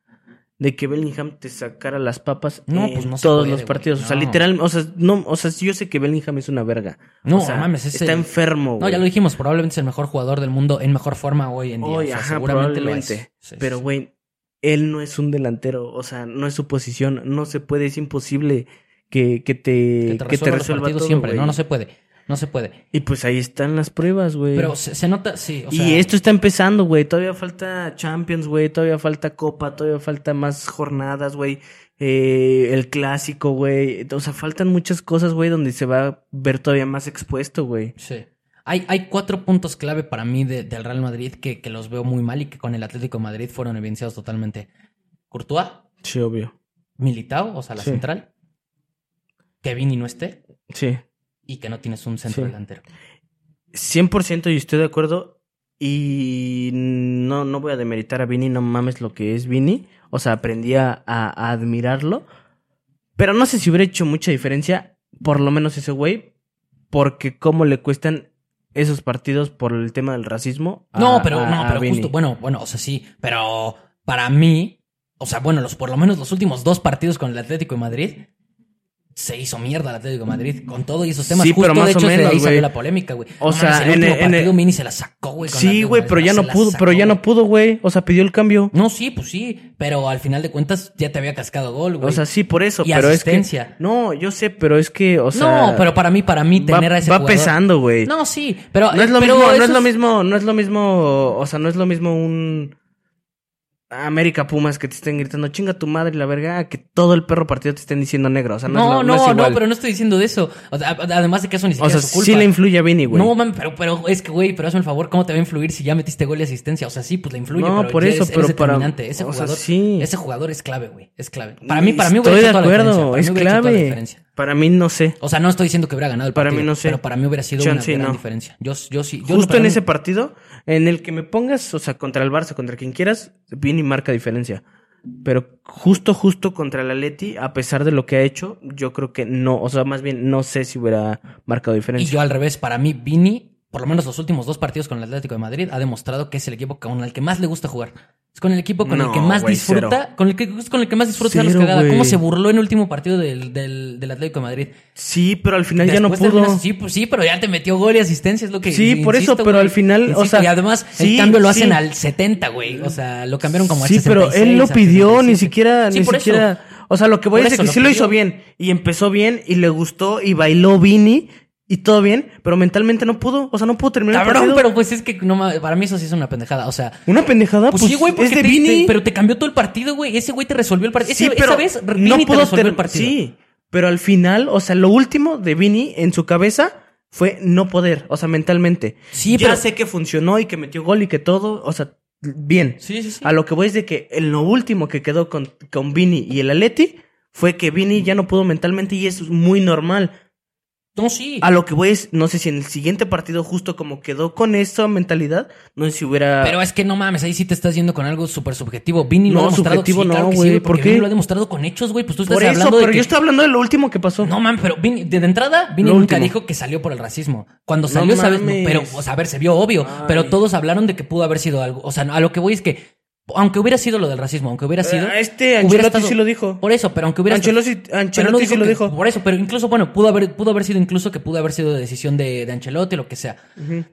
de que Bellingham te sacara las papas No, en pues no todos puede, los partidos. O sea, literal, o sea, no, o sea, yo sé que Bellingham es una verga. No, o sea, mames, es está enfermo, No, ya lo dijimos, probablemente es el mejor jugador del mundo en mejor forma hoy en día. Hoy, O sea, ajá, seguramente lo es. Sí, Pero, güey, él no es un delantero, o sea, no es su posición, no se puede, es imposible que, que te, que te resuelva, todo, siempre. No, no se puede. No se puede. Y pues ahí están las pruebas, güey. Pero se, se nota, sí. O sea, y esto está empezando, güey. Todavía falta Champions, güey. Todavía falta Copa. Todavía falta más jornadas, güey. Eh, el clásico, güey. O sea, faltan muchas cosas, güey, donde se va a ver todavía más expuesto, güey. Sí. Hay, hay cuatro puntos clave para mí de- del Real Madrid que, que los veo muy mal y que con el Atlético de Madrid fueron evidenciados totalmente. Courtois, Sí, obvio. Militao, o sea, la Sí. central. Que Vini no esté Sí. y que no tienes un centro Sí. delantero. 100% y estoy de acuerdo. Y no, no voy a demeritar a Vini, no mames lo que es Vini. O sea, aprendí a, a admirarlo. Pero no sé si hubiera hecho mucha diferencia, por lo menos ese güey, porque cómo le cuestan esos partidos por el tema del racismo. a- No, pero, a- no, pero justo, bueno, bueno, o sea, sí, pero para mí, o sea, bueno, los, por lo menos los últimos dos partidos con el Atlético de Madrid, se hizo mierda el Atlético de Madrid con todo y esos temas. Sí, Justo pero más de hecho o de menos, ahí salió la polémica, güey. O No sea, en el- en partido el- Mini se la sacó, güey. Sí, güey, de pero ya no pudo, sacó, pero ya no pudo, güey. O sea, pidió el cambio. No, sí, pues sí, pero al final de cuentas ya te había cascado gol, güey. O sea, sí, por eso, Y pero asistencia. es que. No, yo sé, pero es que, o sea. no, pero para mí, para mí, va, tener a ese va jugador- pesando, güey. No, sí, pero... No es lo pero mismo, no eso es lo mismo, no es lo mismo, o sea, no es lo mismo un América Pumas que te estén gritando chinga tu madre la verga, que todo el perro partido te estén diciendo negro, o sea, no, No, es, lo- no, es no, igual. pero no estoy diciendo de eso. O sea, además de que eso ni o siquiera sea, es su culpa. sí le influye a Vini, güey. No, mami, pero, pero es que, güey, pero hazme el favor, ¿cómo te va a influir si ya metiste gol y asistencia? O sea, sí, pues le influye, No, pero por eso, eres- pero eres para-. Ese o sea, jugador, sí. ese jugador es clave, güey, es clave. Para mí, para mí Estoy de acuerdo. Para es clave. Para mí no sé. O sea, no estoy diciendo que hubiera ganado el Para partido. mí no sé. Pero para mí hubiera sido Chance una gran no. diferencia. Yo, yo sí. Yo Justo para en ese partido, en el que me pongas, o sea, contra el Barça, contra quien quieras, Vini marca diferencia. Pero justo, justo contra el Atleti, a pesar de lo que ha hecho, yo creo que no, o sea, más bien no sé si hubiera marcado Y diferencia. yo al revés, para mí, Vini, por lo menos los últimos dos partidos con el Atlético de Madrid, ha demostrado que es el equipo con el que más le gusta jugar. Es con el equipo con el que más disfruta, con el que es con el que más disfruta Cero. Cómo se burló en el último partido del, del, del Atlético de Madrid. Sí, pero al final ya no pudo. sí, pues sí, pero ya te metió gol y asistencia, es lo que Sí, por eso, pero al final, o sea, y además sí, el cambio lo hacen sí. al 70, güey. O sea, lo cambiaron como al Sí, pero 66, él lo pidió, ni 67. siquiera, Sí, ni por eso. siquiera. O sea, lo que voy a decir eso que sí lo hizo bien y empezó bien y le gustó y bailó Vini y todo bien, pero mentalmente no pudo, o sea, no pudo terminar el Cabrón, partido. pero pues es que no para mí eso sí es una pendejada. O sea, Una pendejada, Pues, pues, sí, güey, es de te- Vini. te- pero te cambió todo el partido, güey. Ese güey te resolvió el partido. sí, Ese- pero esa vez, no te pudo resolvió ter- el partido. Sí, pero al final, o sea, lo último de Vini en su cabeza fue no poder, o sea, mentalmente. Sí, ya pero- sé que funcionó y que metió gol y que todo, o sea, bien. Sí, sí, sí. A lo que voy es de que en lo último que quedó con, con Vini y el Atleti fue que Vini ya no pudo mentalmente y eso es muy normal. No, sí. A lo que voy es, no sé si en el siguiente partido justo como quedó con esa mentalidad, no sé si hubiera... Pero es que no mames, ahí sí te estás yendo con algo súper subjetivo. Vini lo No, ha demostrado. subjetivo sí, no, claro que sí, güey, porque ¿por qué? Vini lo ha demostrado con hechos, güey. Pues tú estás Por eso, hablando pero de que... yo estoy hablando de lo último que pasó. No, man, pero Vini, de, de entrada, Vini Lo nunca último. dijo que salió por el racismo. Cuando No salió, ¿sabes? No, mames. pero, o sea, a ver, se vio obvio. Ay. Pero todos hablaron de que pudo haber sido algo. O sea, a lo que voy es que, aunque hubiera sido lo del racismo, aunque hubiera sido. Ah, este hubiera Ancelotti estado- sí lo dijo. Por eso, pero aunque hubiera Ancelotti, pero Ancelotti no sí lo que- dijo. Por eso, pero incluso, bueno, pudo haber, pudo haber sido incluso que pudo haber sido decisión de, de Ancelotti, lo que sea.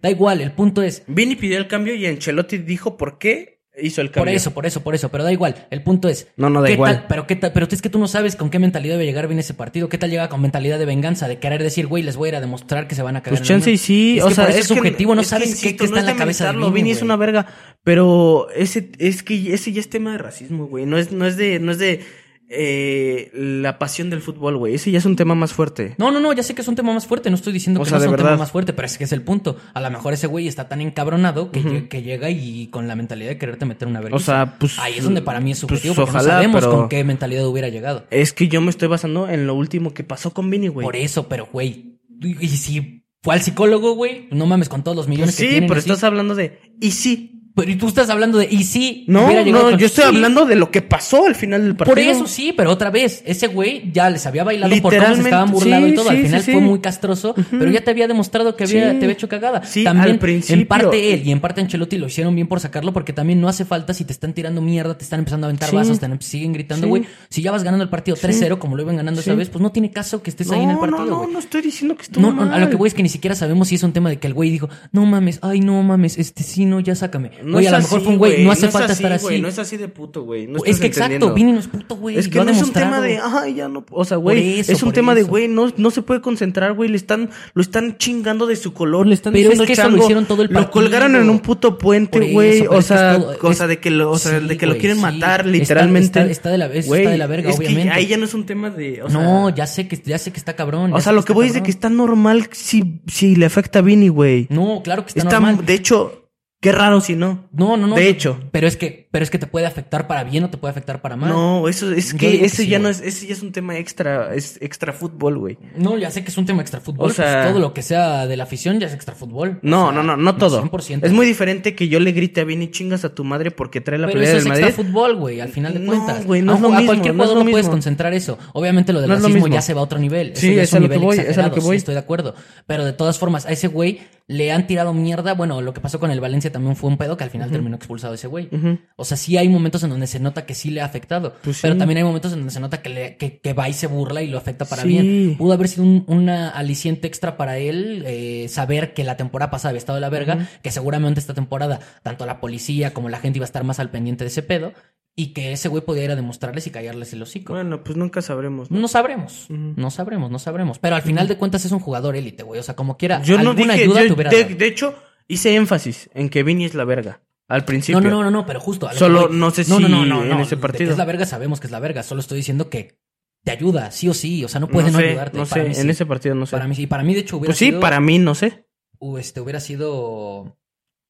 Da igual, el punto es. Vini pidió el cambio y Ancelotti dijo por qué hizo el Por cambio. eso, por eso, por eso, pero da igual. El punto es. No, no da ¿qué igual. tal- pero qué tal, pero es que tú no sabes con qué mentalidad debe llegar bien ese partido. ¿Qué tal llega con mentalidad de venganza? De querer decir, güey, les voy a ir a demostrar que se van a cagar. Pues chance y sí, Es o que sea, por eso es subjetivo, no es que, sabes qué, insisto, qué está no en la cabeza de Vini, Vini es una verga, pero ese es que ese ya es tema de racismo, güey. No es no es de no es de eh, la pasión del fútbol, güey. Ese ya es un tema más fuerte. No, no, no, ya sé que es un tema más fuerte, no estoy diciendo O que sea, no es un tema más fuerte, pero es que es el punto. A lo mejor ese güey está tan encabronado que, lle- que llega y con la mentalidad de quererte meter una vergüenza. O sea, pues Ahí es donde para mí es pues, subjetivo, porque no ojalá, sabemos pero- con qué mentalidad hubiera llegado. Es que yo me estoy basando en lo último que pasó con Vini, güey. Por eso, pero güey, y si fue al psicólogo, güey, no mames con todos los millones que sí, tienen. pero así. estás hablando de y sí. Pero y tú estás hablando de y si No, no, yo estoy Sí, hablando de lo que pasó al final del partido. Por eso sí, pero otra vez, ese güey ya les había bailado por cómo se estaban burlando y sí, todo. Al sí, final sí, fue sí. muy castroso, pero ya te había demostrado que había, Sí. te había hecho cagada. Sí, también, al principio. en parte él y en parte Ancelotti lo hicieron bien por sacarlo, porque también no hace falta si te están tirando mierda, te están empezando a aventar Sí. vasos, te siguen gritando, Sí. güey. Si ya vas ganando el partido 3-0, como lo iban ganando esa Sí. vez, pues no tiene caso que estés no, ahí en el no, partido, no, güey. no estoy diciendo que estuvo No, no, mal. a lo que voy es que ni siquiera sabemos si es un tema de que el güey dijo, no mames, ay, no mames, este sí, no, ya sácame. No Güey, es a lo mejor fue un güey, no hace es falta así, estar güey, así. No es así de puto, güey. No es que exacto. Vini no es puto, güey. Es que lo no es un tema de, ay, ya no, o sea, güey, eso, es un tema de, güey, no, no se puede concentrar, güey, le están, lo están chingando de su color, le están Pero es que eso lo chango, hicieron todo el Lo partido. colgaron en un puto puente, güey, o es sea, es todo- cosa es- de que lo, o sea, sí, de que lo güey, quieren sí. matar, literalmente. está- está de la- eso está Güey, de la verga, es que obviamente. ahí ya no es un tema de, no, ya sé que ya sé que está cabrón. o sea, lo que voy es de que está normal si, le afecta a Vini, güey. No, claro que Está, normal. de hecho, Qué raro si no. No, no, no. De hecho. Pero es que, pero es que te puede afectar para bien o te puede afectar para mal. No, eso es que que ese sí, ya no es, ese ya es un tema extra, es extra fútbol, güey. No, ya sé que es un tema extra fútbol. O sea- todo lo que sea de la afición ya es extra fútbol. No, O sea, no, no, no todo. 100%. Es muy diferente que yo le grite a Vini chingas a tu madre porque trae la Pero pelea eso del es Madrid. extra fútbol, güey, al final de No, cuentas. güey, no a, es lo a mismo, cualquier no es jugador no puedes concentrar eso. Obviamente lo del No es lo racismo ya se va a otro nivel. Eso Sí, ya es un a lo que nivel voy, es a lo que sí, voy. estoy de acuerdo. Pero de todas formas, a ese güey le han tirado mierda. Bueno, lo que pasó con el Valencia también fue un pedo que al final terminó expulsado ese güey. O sea, sí hay momentos en donde se nota que sí le ha afectado. Pues sí. Pero también hay momentos en donde se nota que, le, que, que va y se burla y lo afecta para Sí. bien. Pudo haber sido un una aliciente extra para él eh, saber que la temporada pasada había estado de la verga, que seguramente esta temporada tanto la policía como la gente iba a estar más al pendiente de ese pedo y que ese güey podía ir a demostrarles y callarles el hocico. Bueno, pues nunca sabremos. ¿no? No sabremos, no sabremos, no sabremos. Pero al final de cuentas es un jugador élite, güey. O sea, como quiera, Yo no alguna dije, ayuda yo- te hubiera de, dado. de hecho, hice énfasis en que Vini es la verga. Al principio. No, no, no, no, pero justo. a Solo que no sé no, si no, no, en ese de partido. que es la verga, sabemos que es la verga. Solo estoy diciendo que te ayuda, sí o sí. O sea, no puede no, sé, ayudarte. No Para sé, mí en sí. ese partido no sé. Para mí sí. Para mí, de hecho, hubiera pues sí, sido. para mí no sé. uh, este, hubiera sido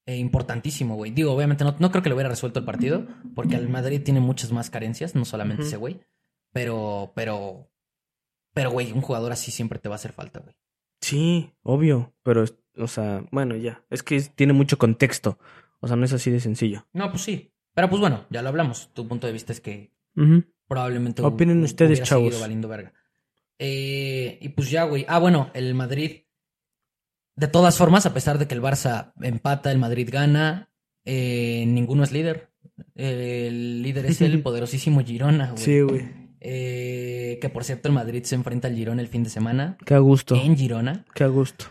eh, importantísimo, güey. Digo, obviamente no, no creo que lo hubiera resuelto el partido, porque el Madrid tiene muchas más carencias, no solamente ese güey. Pero, pero, pero, güey, un jugador así siempre te va a hacer falta, güey. Sí, obvio. Pero, o sea, bueno, ya. Es que tiene mucho contexto. O sea, no es así de sencillo. No, pues sí. Pero pues bueno, ya lo hablamos. Tu punto de vista es que probablemente Opinen ustedes, chavos. valiendo verga. Eh, y pues ya, güey. Ah, bueno, el Madrid. De todas formas, a pesar de que el Barça empata, el Madrid gana, eh, ninguno es líder. El líder es el poderosísimo Girona, güey. Sí, güey. Eh, que por cierto, el Madrid se enfrenta al Girona el fin de semana. Qué a gusto. En Girona. Qué a gusto.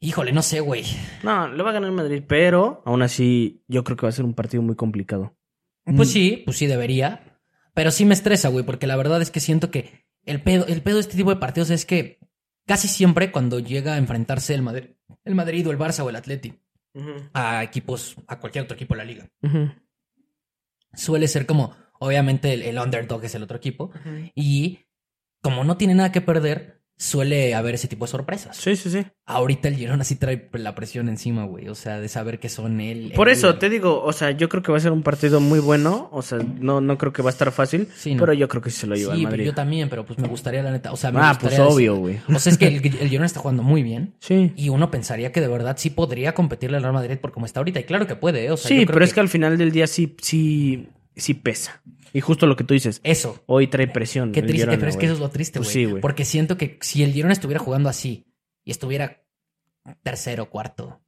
Híjole, no sé, güey. No, le va a ganar Madrid, pero aún así yo creo que va a ser un partido muy complicado. Pues Mm. sí, pues sí debería. Pero sí me estresa, güey, porque la verdad es que siento que el pedo, el pedo de este tipo de partidos es que casi siempre cuando llega a enfrentarse el Madrid, el Madrid o el Barça o el Atleti a equipos, a cualquier otro equipo de la liga, suele ser como, obviamente el, el underdog es el otro equipo, y como no tiene nada que perder, suele haber ese tipo de sorpresas. Sí, sí, sí. Ahorita el Girona sí trae la presión encima, güey, o sea, de saber que son él. Por eso te digo, o sea, yo creo que va a ser un partido muy bueno. O sea, no, no creo que va a estar fácil. Sí, no. Pero yo creo que sí se lo lleva Sí, el pero Madrid. yo también, pero pues me gustaría la neta, o sea, me ah, pues gustaría decir- obvio, güey. O sea, es que el, el Girona está jugando muy bien. Sí. Y uno pensaría que de verdad sí podría competirle al Real Madrid por como está ahorita. Y claro que puede, ¿eh? O sea, sí, yo creo pero es que al final del día sí, sí, sí pesa. Y justo lo que tú dices. Eso. Hoy trae presión. Qué triste, Girona, pero es que güey. eso es lo triste, Pues güey. sí, güey. Porque siento que si el Girona estuviera jugando así y estuviera tercero, cuarto,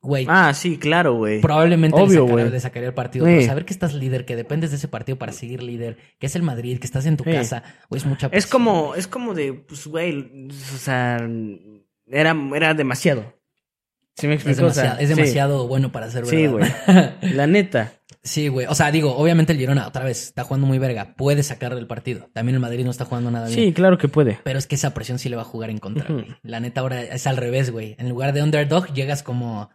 güey, Ah, sí, claro, güey. probablemente le, obvio, sacaría, güey. le sacaría el partido. Sí. Pero saber que estás líder, que dependes de ese partido para seguir líder, que es el Madrid, que estás en tu Sí. casa, güey, es mucha Es presión, como, güey. es como de, pues, güey, o sea, era, era demasiado. ¿Sí me Es explico? O sea, demasiado, es sí. demasiado bueno para ser Sí, verdad. La neta. Sí, güey. O sea, digo, obviamente el Girona, otra vez, está jugando muy verga. Puede sacar del partido. También el Madrid no está jugando nada bien. Sí, claro que puede. Pero es que esa presión sí le va a jugar en contra, güey. La neta ahora es al revés, güey. En lugar de underdog, llegas como,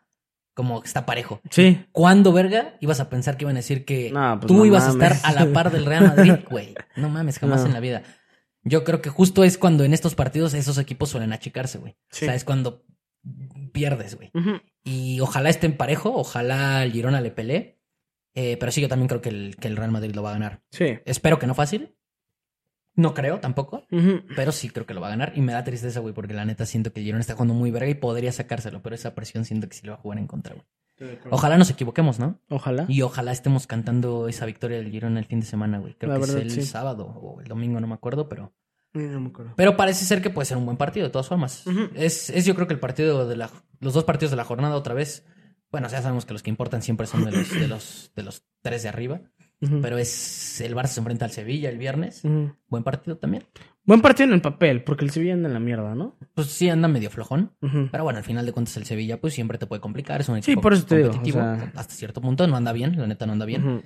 como que está parejo. Sí. ¿Cuándo, verga? Ibas a pensar que iban a decir que No, pues tú no ibas a estar a la par del Real Madrid, güey. No mames, jamás No. en la vida. Yo creo que justo es cuando en estos partidos esos equipos suelen achicarse, güey. Sí. O sea, es cuando pierdes, güey. Y ojalá estén parejo, ojalá el Girona le pelee. Eh, pero sí, yo también creo que el, que el Real Madrid lo va a ganar. Sí. Espero que no fácil. No creo tampoco. Pero sí creo que lo va a ganar. Y me da tristeza, güey, porque la neta siento que el Girona está jugando muy verga y podría sacárselo. Pero esa presión siento que sí le va a jugar en contra, güey. Ojalá nos equivoquemos, ¿no? Ojalá. Y ojalá estemos cantando esa victoria del Girona el fin de semana, güey. Creo La que verdad, es el sí. sábado o el domingo, no me acuerdo, pero... No me acuerdo. Pero parece ser que puede ser un buen partido, de todas formas. Es, es yo creo que el partido de la... Los dos partidos de la jornada otra vez... Bueno, ya sabemos que los que importan siempre son de los, de los, de los tres de arriba. Pero es... El Barça se enfrenta al Sevilla el viernes. Buen partido también. Buen partido en el papel, porque el Sevilla anda en la mierda, ¿no? Pues sí, anda medio flojón. Pero bueno, al final de cuentas el Sevilla pues siempre te puede complicar. Es un Sí, equipo por eso te digo, competitivo. o sea- Hasta cierto punto no anda bien, la neta no anda bien.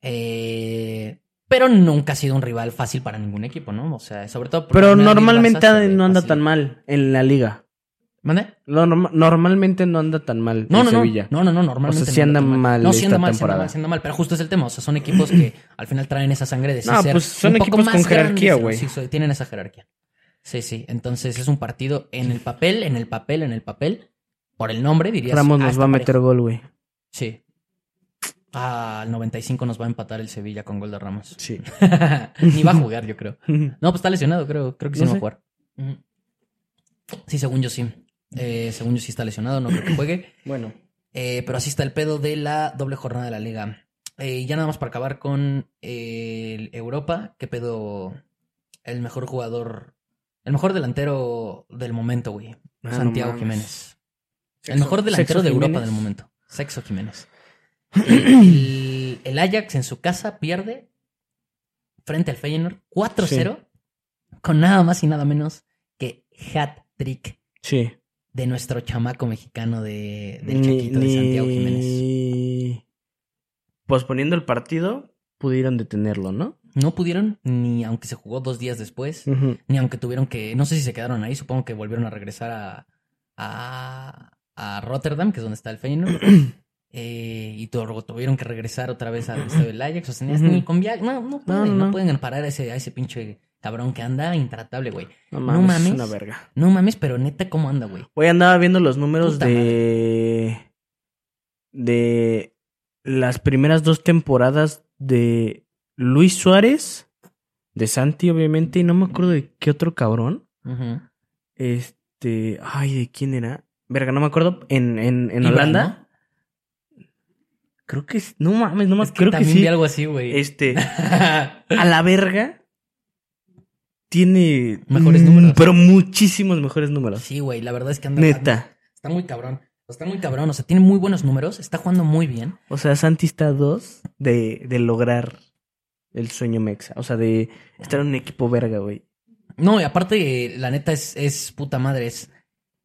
Eh, pero nunca ha sido un rival fácil para ningún equipo, ¿no? O sea, sobre todo... Pero normalmente no anda fácil. tan mal en la liga. ¿Mande? Norma- normalmente no anda tan mal No, el no, no, Sevilla. no, no, no, normalmente O sea, sí no anda tan mal No, sí anda mal, sí anda temporada. mal, sí anda mal, pero justo es el tema, o sea, son equipos que al final traen esa sangre de sí No, ser pues son un poco equipos más con jerarquía, güey. Sí, tienen esa jerarquía. Sí, sí, entonces es un partido en el papel, en el papel, en el papel, por el nombre dirías... Ramos ah, nos está va a meter gol, güey. Sí. Ah, al 95 nos va a empatar el Sevilla con gol de Ramos. Sí. Ni va a jugar, yo creo. No, pues está lesionado, creo. Creo que sí No no, va a jugar. Sí, según yo sí. Eh, según yo sí está lesionado, no creo que juegue. bueno. Eh, pero así está el pedo de la doble jornada de la liga. Eh, ya nada más para acabar con eh, Europa. ¿Qué pedo? El mejor jugador, el mejor delantero del momento, güey. Ah, Santiago. Jiménez. el mejor delantero de Europa Jiménez. del momento. Sexo Jiménez. El, el Ajax en su casa pierde frente al Feyenoord 4-0 con nada más y nada menos que hat-trick Sí. De nuestro chamaco mexicano de, del Ni- Chaquito de Santiago Jiménez. Posponiendo el partido, pudieron detenerlo, ¿no? No pudieron, ni aunque se jugó dos días después, ni aunque tuvieron que, no sé si se quedaron ahí, supongo que volvieron a regresar a, a, a Rotterdam, que es donde está el Feyenoord, eh, y tu- tuvieron que regresar otra vez al estadio del Ajax, o sea, ni- Ujú. ni con viaje, no, no pueden, no, no, no. pueden parar a ese, a ese pinche cabrón que anda intratable, güey. No No mames, mames. es una verga. No mames, pero neta, ¿cómo anda, güey? Hoy andaba viendo los números Puta de. de las primeras dos temporadas de Luis Suárez, de Santi, obviamente, y no me acuerdo de qué otro cabrón. Ujú. Este. Ay, ¿de quién era? Verga, no me acuerdo. En, en, en Holanda. Creo que es- No mames, no me Es que creo que también sí. vi algo así, güey. Este. A la verga. Tiene. Mejores mm, números. Pero muchísimos mejores números. Sí, güey, la verdad es que anda. Neta. Está muy cabrón. Está muy cabrón. O sea, tiene muy buenos números. Está jugando muy bien. O sea, Santi está a dos de, de lograr el sueño mexa. O sea, de estar en un equipo verga, güey. No, y aparte, la neta es, es puta madre. Es,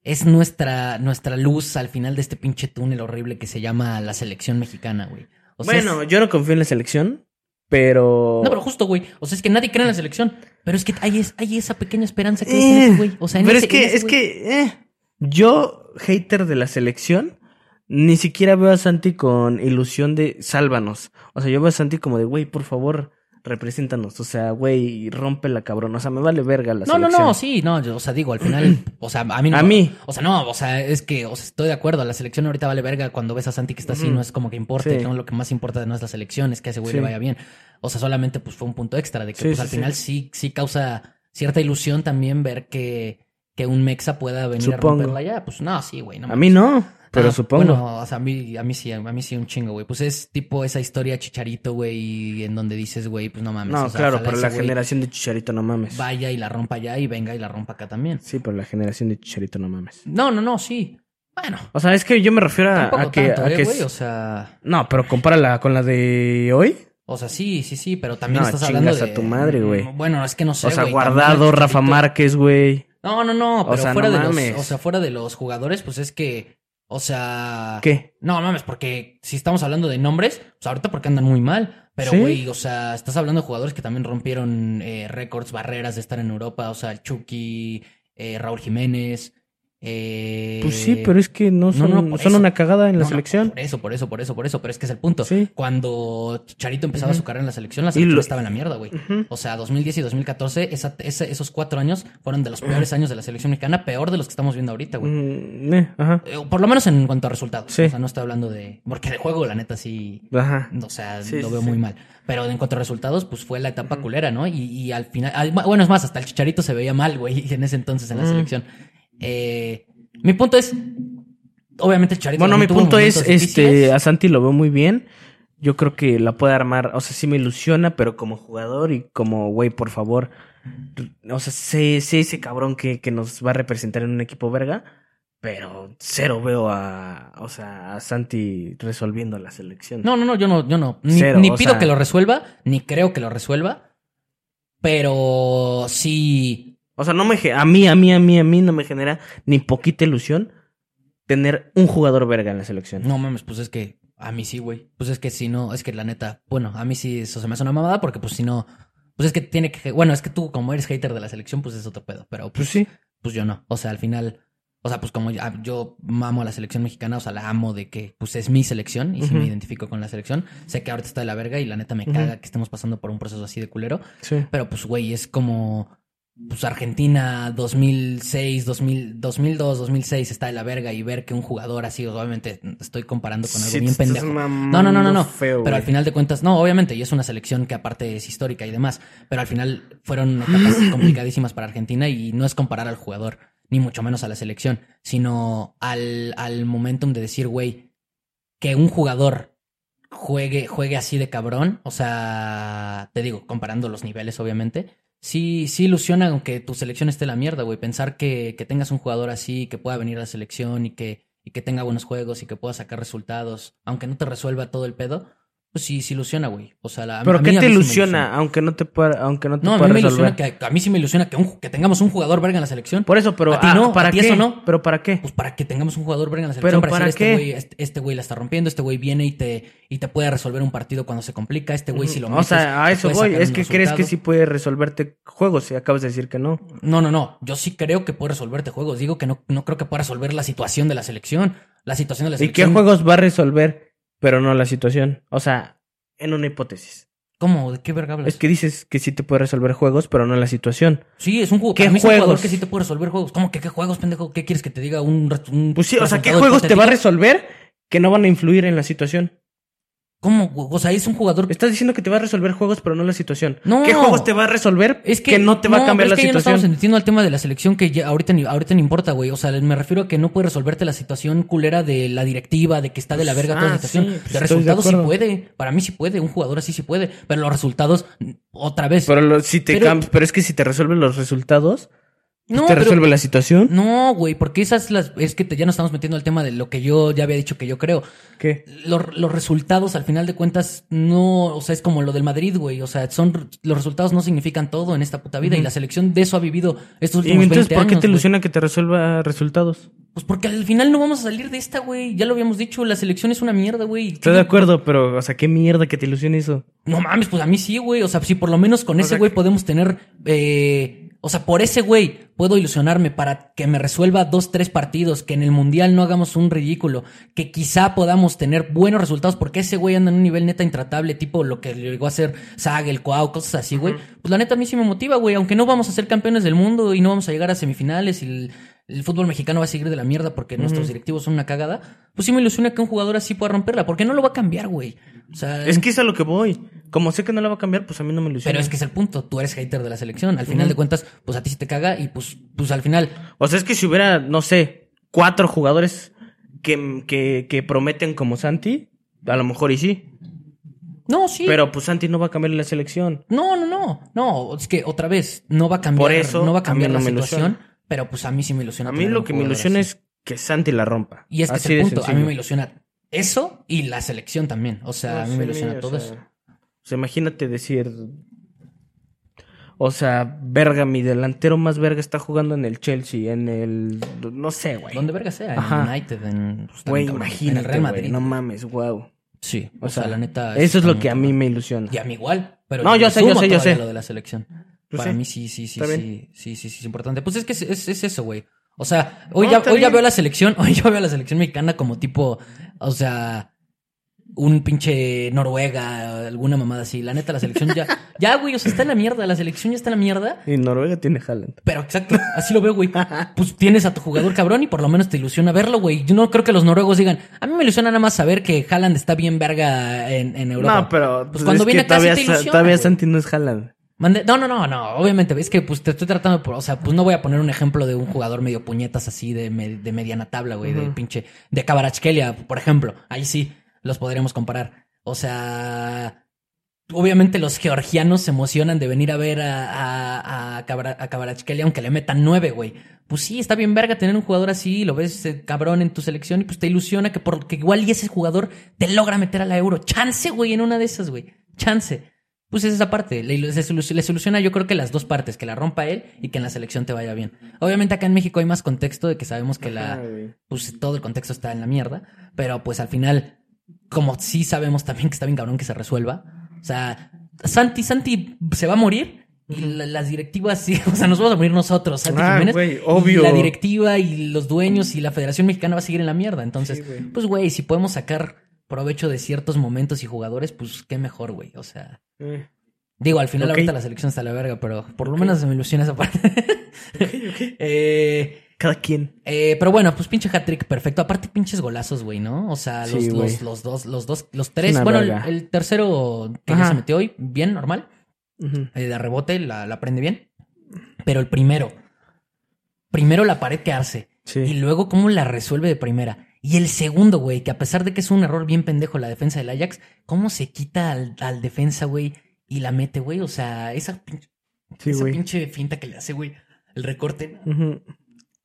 es nuestra, nuestra luz al final de este pinche túnel horrible que se llama la selección mexicana, güey. O sea, bueno, es- yo no confío en la selección, pero. No, pero justo, güey. O sea, es que nadie cree en la selección. Pero es que hay, es- hay esa pequeña esperanza que Eh, güey. O sea, en pero ese- es que, ese es güey. que, eh, yo, hater de la selección, ni siquiera veo a Santi con ilusión de sálvanos. O sea, yo veo a Santi como de, güey, por favor, represéntanos. O sea, güey, rompe la cabrón. O sea, me vale verga la No, no, selección. no, sí, no, yo, o sea, digo, al final, o sea, a mí no. A mí. O sea, no, o sea, es que, o sea, estoy de acuerdo, la selección ahorita vale verga cuando ves a Santi que está así, no es como que importe, Sí. no, lo que más importa no es la selección, es que a ese güey Sí. le vaya bien. O sea, solamente pues fue un punto extra de que Sí, pues al final sí, sí causa cierta ilusión también ver que, que un mexa pueda venir a romperla ya. Pues no, sí, güey, no A mí no, pero Ah, supongo. Bueno, o sea, a mí, a mí sí, a mí sí un chingo, güey. Pues es tipo esa historia chicharito, güey, en donde dices, güey, pues no mames. no, o sea, claro, pero la güey generación de Chicharito no mames. Vaya y la rompa allá y venga y la rompa acá también. Sí, pero la generación de Chicharito no mames. No, no, no, sí. Bueno, O sea, es que yo me refiero a, a que. tanto, a eh, que güey. O sea, No, pero compárala con la de hoy. o sea, sí, sí, sí, pero también No, estás hablando de... a tu madre, güey. Bueno, es que no sé, o sea, güey, Guardado, Rafa Márquez, güey. No, no, no, O pero sea, fuera no de los... O sea, fuera de los jugadores, pues es que... O sea... ¿Qué? No, mames, porque si estamos hablando de nombres, pues ahorita porque andan muy mal. Pero, ¿Sí? güey, o sea, estás hablando de jugadores que también rompieron eh, récords, barreras de estar en Europa. O sea, el Chucky, eh, Raúl Jiménez. Eh, Pues sí, pero es que no son, no, por son eso. una cagada en la no, selección. por eso, por eso, por eso, por eso. Pero es que es el punto. Sí. Cuando Charito empezaba Ujú. su carrera en la selección, la selección lo- estaba en la mierda, güey. O sea, 2010 y 2014, esa- esa- esos cuatro años fueron de los peores años de la selección mexicana, peor de los que estamos viendo ahorita, güey. Mm, eh, ajá. Eh, Por lo menos en cuanto a resultados. Sí. O sea, no estoy hablando de. Porque de juego, la neta, sí. Ajá. O sea, Sí, lo veo sí. muy mal. Pero en cuanto a resultados, pues fue la etapa culera, ¿no? Y, y al final. al- bueno, es más, hasta el chicharito se veía mal, güey, en ese entonces en la selección. Eh, mi punto es. Obviamente el chicharito. Bueno, mi punto es, este, a Santi lo veo muy bien. Yo creo que la puede armar, o sea, sí me ilusiona, pero como jugador y como, güey, por favor, o sea, sé, sé ese cabrón que, que nos va a representar en un equipo verga, pero cero veo a, o sea, a Santi resolviendo la selección. No, no, no, yo no, yo no. Ni, Cero, ni o pido sea- que lo resuelva, ni creo que lo resuelva. Pero sí. O sea, no me, a mí, a mí, a mí, a mí no me genera ni poquita ilusión tener un jugador verga en la selección. No mames, pues es que a mí sí, güey. Pues es que si no, es que la neta, bueno, a mí sí eso se me hace una mamada porque pues si no, pues es que tiene que, bueno, es que tú como eres hater de la selección, pues es otro pedo, pero Pues pues, sí. pues yo no. O sea, al final, o sea, pues como yo, yo amo a la selección mexicana, o sea, la amo de que pues es mi selección y si me identifico con la selección, sé que ahorita está de la verga y la neta me caga que estemos pasando por un proceso así de culero, Sí. pero pues güey, es como pues Argentina 2006, 2000, 2002, 2006 está de la verga y ver que un jugador así, obviamente estoy comparando con algo Sí, bien pendejo. No, no, no, no, no. feo, pero al final de cuentas, no, obviamente, y es una selección que aparte es histórica y demás, pero al final fueron etapas complicadísimas para Argentina y no es comparar al jugador, ni mucho menos a la selección, sino al, al momentum de decir, güey, que un jugador juegue, juegue así de cabrón, o sea, te digo, comparando los niveles, obviamente, sí, sí ilusiona aunque tu selección esté la mierda, güey. Pensar que, que tengas un jugador así, que pueda venir a la selección y que, y que tenga buenos juegos y que pueda sacar resultados, aunque no te resuelva todo el pedo, pues sí, sí ilusiona, güey. O sea, la, Pero a ¿qué a te sí ilusiona? Aunque no te pueda, aunque no te No, a mí me resolver. ilusiona que, a mí sí me ilusiona que, un- que tengamos un jugador verga en la selección. Por eso, pero ¿A ti ah, no? ¿para ¿A ti qué? eso no? ¿Pero para qué? Pues para que tengamos un jugador verga en la ¿Pero selección. para, para decir, qué? este güey este, este güey la está rompiendo, este güey viene y te, y te puede resolver un partido cuando se complica, este güey si lo o metes, sea, a eso voy. Es que crees que sí puede resolverte juegos y acabas de decir que no. No, no, no. Yo sí creo que puede resolverte juegos. Digo que no, no creo que pueda resolver la situación de la selección. La situación de la ¿Y qué selección. juegos va a resolver, pero no la situación? O sea, en una hipótesis. ¿Cómo? ¿De qué verga hablas? Es que dices que sí te puede resolver juegos, pero no la situación. Sí, es un juego. ¿Qué para mí es un jugador juegos? que sí te puede resolver juegos. ¿Cómo que qué juegos, pendejo? ¿Qué quieres que te diga? Un, un Pues sí, o sea, ¿qué juegos te va a resolver que no van a influir en la situación? ¿Cómo? O sea, es un jugador. Estás diciendo que te va a resolver juegos, pero no la situación. No. ¿Qué juegos te va a resolver Es que, no te va a cambiar pero la es que no situación? estamos entendiendo al tema de la selección que ya ahorita ni, ahorita ni importa, güey. O sea, me refiero a que no puede resolverte la situación culera de la directiva, de que está de la verga toda la Ah, situación. sí, pues de resultados sí puede. Para mí sí puede. Un jugador así sí puede. Pero los resultados, otra vez. Pero, lo- si te Pero- pero es que si te resuelven los resultados, no, te pero- resuelve la situación. No, güey, porque esas las es que te- ya nos estamos metiendo al tema de lo que yo ya había dicho que yo creo. ¿Qué? Los, los resultados, al final de cuentas, no, o sea, es como lo del Madrid, güey. O sea, son los resultados no significan todo en esta puta vida y la selección de eso ha vivido estos ¿Y últimos entonces 20 por qué años, te güey. ilusiona que te resuelva resultados? Pues porque al final no vamos a salir de esta, güey. Ya lo habíamos dicho, la selección es una mierda, güey. Estoy de acuerdo, pero, o sea, qué mierda que te ilusione eso. No mames, pues a mí sí, güey. O sea, si por lo menos con O ese güey que- podemos tener. eh, o sea, por ese güey puedo ilusionarme para que me resuelva dos, tres partidos, que en el mundial no hagamos un ridículo, que quizá podamos tener buenos resultados, porque ese güey anda en un nivel neta intratable, tipo lo que le llegó a hacer Sag, el Coau, cosas así, güey. Pues la neta a mí sí me motiva, güey. Aunque no vamos a ser campeones del mundo y no vamos a llegar a semifinales y el, el fútbol mexicano va a seguir de la mierda porque nuestros directivos son una cagada, pues sí me ilusiona que un jugador así pueda romperla, porque no lo va a cambiar, güey. O sea, Es que es a lo que voy. Como sé que no la va a cambiar, pues a mí no me ilusiona. pero es que es el punto, tú eres hater de la selección. Al final de cuentas, pues a ti sí te caga y pues, pues al final, O sea, es que si hubiera, no sé, cuatro jugadores que, que, que prometen como Santi, a lo mejor y sí. no, sí. Pero pues Santi no va a cambiar la selección. No, no, no. No, es que otra vez, no va a cambiar, Por eso, no va a cambiar la no situación, ilusiona. pero pues a mí sí me ilusiona. A mí lo que me ilusiona así. es que Santi la rompa. Y es que Así es el de punto, a mí me ilusiona eso y la selección también. O sea, No a mí me ilusiona todo sea, eso. O sea, imagínate decir. O sea, verga, mi delantero más verga está jugando en el Chelsea, en el. No sé, güey. Donde verga sea, en Ajá. United, en, pues, Güey, imagínate. en el Real Madrid. No mames, wow. Sí, O, sea, la neta. Eso es lo que a mí me ilusiona. Y a mí igual. Pero No, yo sé, yo sé, yo sé. lo de la selección. Pues Para sí. mí sí, sí, sí, sí, sí, sí, sí, es importante. Pues es que es, es- es eso, güey. O sea, hoy, No, ya, hoy ya veo la selección, hoy ya veo la selección mexicana como tipo, o sea, un pinche Noruega, alguna mamada así. La neta, la selección ya, ya, güey, o sea, está en la mierda, la selección ya está en la mierda. Y Noruega tiene Haaland. Pero exacto, así lo veo, güey. Pues tienes a tu jugador cabrón y por lo menos te ilusiona verlo, güey. Yo no creo que los noruegos digan, a mí me ilusiona nada más saber que Haaland está bien verga en, en Europa. No, pero. Pues Pues cuando viene acá sí todavía, te Sa- ilusiona, todavía. Santi no es Haaland. Mande- No, no, no, no. Obviamente, es que pues te estoy tratando por- O sea, pues no voy a poner un ejemplo de un jugador medio puñetas así de, me- de mediana tabla, güey, de pinche. De Kabarachkelia, por ejemplo. Ahí sí los podríamos comparar. O sea. Obviamente los georgianos se emocionan de venir a ver a, a, a, Kabara- a Kvaratskhelia aunque le metan nueve, güey. Pues sí, está bien verga tener un jugador así, lo ves eh, cabrón en tu selección y pues te ilusiona que porque igual y ese jugador te logra meter a la euro. Chance, güey, en una de esas, güey. Chance. Pues es esa parte. Le, le solu- le soluciona yo creo que las dos partes, que la rompa él y que en la selección te vaya bien. Obviamente acá en México hay más contexto de que sabemos que la, pues todo el contexto está en la mierda, pero pues al final, como sí sabemos también que está bien cabrón que se resuelva, o sea, Santi, Santi se va a morir y la- las directivas, sí, o sea, nos vamos a morir nosotros, Santi Ah, Jiménez, güey, y obvio. la directiva y los dueños y la Federación Mexicana va a seguir en la mierda, entonces, Sí, pues güey, si podemos sacar provecho de ciertos momentos y jugadores, pues qué mejor, güey, o sea, Eh. Digo, al final Ok. ahorita la selección está a la verga, pero por lo menos se me ilusiona esa parte. Eh, Cada quien. eh, pero bueno, pues pinche hat-trick perfecto. Aparte, pinches golazos, güey, ¿no? O sea, los, Sí, los, los dos, los dos, los tres. una Bueno, el, tercero que ya se metió hoy, bien, normal. Eh, de rebote, la, la prende bien. Pero el primero, primero la pared que hace. Sí. Y luego cómo la resuelve de primera. Y el segundo, güey, que a pesar de que es un error bien pendejo la defensa del Ajax, cómo se quita al, al defensa, güey, y la mete, güey. O sea, esa, pinche- Sí, esa pinche finta que le hace, güey, el recorte. Ujú.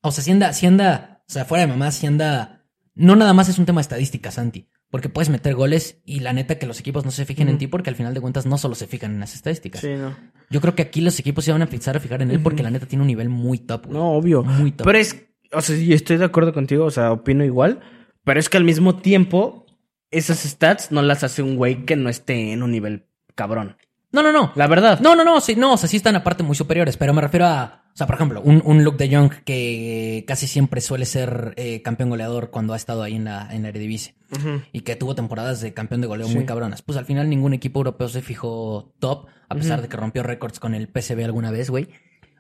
O sea, si anda, si anda, o sea, fuera de mamá, si anda. No nada más es un tema de estadística, Santi. Porque puedes meter goles y la neta que los equipos no se fijen en ti porque al final de cuentas no solo se fijan en las estadísticas. Sí, no. Yo creo que aquí los equipos se van a empezar a fijar en él porque la neta tiene un nivel muy top, güey. No, obvio. Muy top. Pero es, o sea, sí, estoy de acuerdo contigo, o sea, opino igual, pero es que al mismo tiempo, esas stats no las hace un güey que no esté en un nivel cabrón. No, no, no. La verdad. No, no, no, sí, no, o sea, sí están aparte muy superiores, pero me refiero a, o sea, por ejemplo, un, un Luke de Jong que casi siempre suele ser eh, campeón goleador cuando ha estado ahí en la, en la Eredivisie Ujú. y que tuvo temporadas de campeón de goleo Sí. muy cabronas. Pues al final ningún equipo europeo se fijó top, a pesar de que rompió récords con el PSV alguna vez, güey.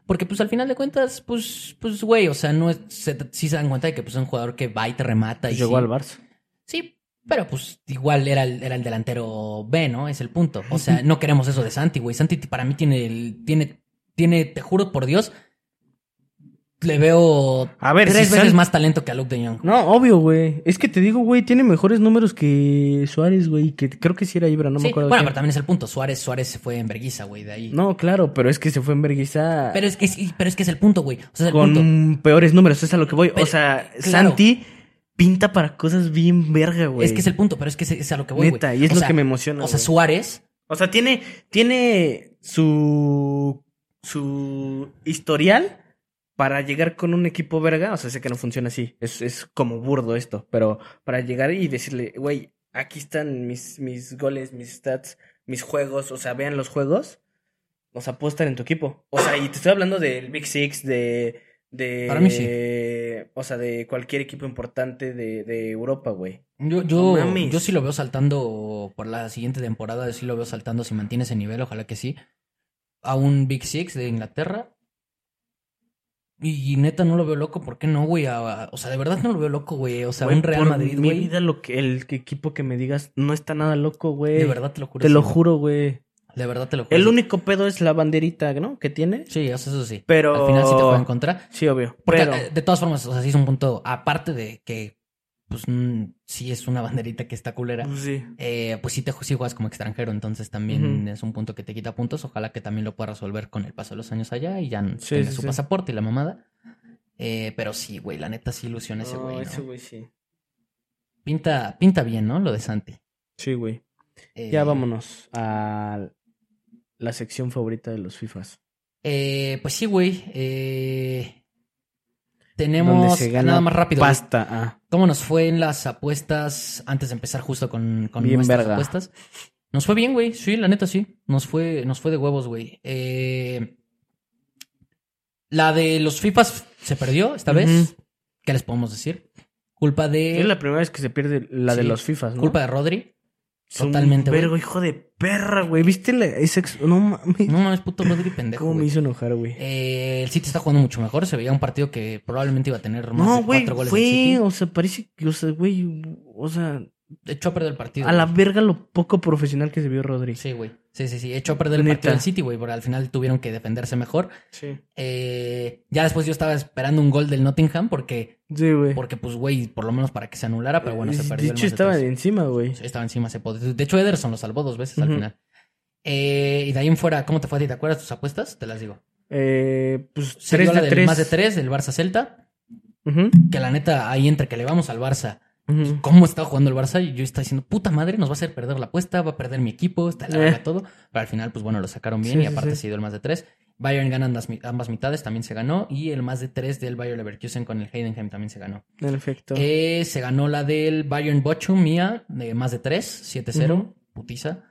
Porque pues al final de cuentas, pues, pues, güey, o sea, no es, se, sí se dan cuenta de que pues es un jugador que va y te remata y Llegó sí- al Barça. Sí, pero pues igual era el, era el delantero B, ¿no? Es el punto. O sea, no queremos eso de Santi, güey. Santi para mí tiene el, tiene, tiene, te juro por Dios, le veo A ver, tres si veces más talento que a Luke de Jong. No, obvio, güey. Es que te digo, güey, tiene mejores números que Suárez, güey, que creo que sí era Ibra, no Sí, me acuerdo. bueno, pero también es el punto. Suárez, Suárez se fue en verguiza, güey, de ahí. No, claro, pero es que se fue en vergüenza Pero es que sí, pero es que es el punto, güey. O sea, es el con punto. peores números, es a lo que voy. Pero- o sea, claro. Santi pinta para cosas bien verga, güey. Es que es el punto, pero es que es, es a lo que voy, güey. Neta, y es O lo sea, que me emociona. O sea. Suárez, O sea, tiene, tiene su, su historial para llegar con un equipo verga. O sea, sé que no funciona así. Es, es como burdo esto. Pero para llegar y decirle, güey, aquí están mis, mis goles, mis stats, mis juegos. O sea, vean los juegos. O sea, puedo estar en tu equipo. O sea, y te estoy hablando del Big Six, de... de Para mí sí. O sea, de cualquier equipo importante de, de Europa, güey. Yo, yo, No yo sí lo veo saltando por la siguiente temporada, sí lo veo saltando si mantiene ese nivel, ojalá que sí. A un Big Six de Inglaterra. Y, y neta no lo veo loco, ¿por qué no, güey? A- a- o sea, de verdad no lo veo loco, güey. O sea, Güey, un Real por Madrid, Mi güey. vida, lo que, el equipo que me digas no está nada loco, güey. De verdad te lo juro. Te lo juro, güey. De verdad te lo juro. El único pedo es la banderita, ¿no? Que tiene. Sí, o sea, eso sí. Pero. Al final sí te juegan contra. Sí, obvio. Porque pero. eh, de todas formas, o sea, sí es un punto, aparte de que, pues, mm, sí es una banderita que está culera. pues sí. Eh, pues sí te sí juegas como extranjero, entonces también es un punto que te quita puntos. Ojalá que también lo pueda resolver con el paso de los años allá y ya Sí, tenga sí, su pasaporte y la mamada. Eh, pero sí, güey, la neta sí ilusiona ese güey. ¿no? ese güey sí. Pinta, pinta bien, ¿no? Lo de Santi. Sí, güey. Eh, Ya vámonos a la sección favorita de los FIFAs. eh, pues sí, güey. eh, tenemos se gana nada más rápido. Pasta. Ah. ¿Cómo nos fue en las apuestas antes de empezar justo con, con Bien nuestras verga. apuestas? Nos fue bien, güey. Sí, la neta sí. Nos fue, nos fue de huevos, güey. Eh, la de los FIFAs se perdió esta vez. ¿Qué les podemos decir? Culpa de. Es la primera vez que se pierde la de los FIFAs, ¿no? Culpa de Rodri. Un totalmente, güey. Vergo, hijo de perra, güey. ¿Viste la, ese ex- No mames. No mames, puto Rodri pendejo. ¿Cómo me güey. hizo enojar, güey? Eh, el City está jugando mucho mejor. Se veía un partido que probablemente iba a tener más No, de güey, cuatro goles fue, City. o sea, parece que, o sea, güey, o sea, Echó a perder el partido. a la verga lo poco profesional que se vio Rodri. Sí, güey. Sí, sí, sí. Echó a perder el Neta. partido del City, güey. Porque al final tuvieron que defenderse mejor. Sí. Eh, ya después yo estaba esperando un gol del Nottingham porque, Sí, güey. porque pues, güey, por lo menos para que se anulara, pero bueno, se perdió. De el hecho, de estaba encima, güey. Sí, Estaba encima, se pod- De hecho, Ederson lo salvó dos veces al final. Eh, y de ahí en fuera, ¿cómo te fue a ti? ¿Te acuerdas tus apuestas? Te las digo. Eh, pues Se 3 dio la de del 3. más de tres, del Barça Celta. Que la neta, ahí entre que le vamos al Barça, ujú. cómo estaba jugando el Barça, y yo estaba diciendo, puta madre, nos va a hacer perder la apuesta, va a perder mi equipo, está la Eh. todo. Pero al final, pues bueno, lo sacaron bien Sí, y aparte sí. se dio el más de tres. Bayern gana ambas, mi- ambas mitades, también se ganó. Y el más de tres del Bayern Leverkusen con el Heidenheim también se ganó. En efecto. Eh, se ganó la del Bayern Bochum mía, de más de 3, 7-0, Ujú. putiza.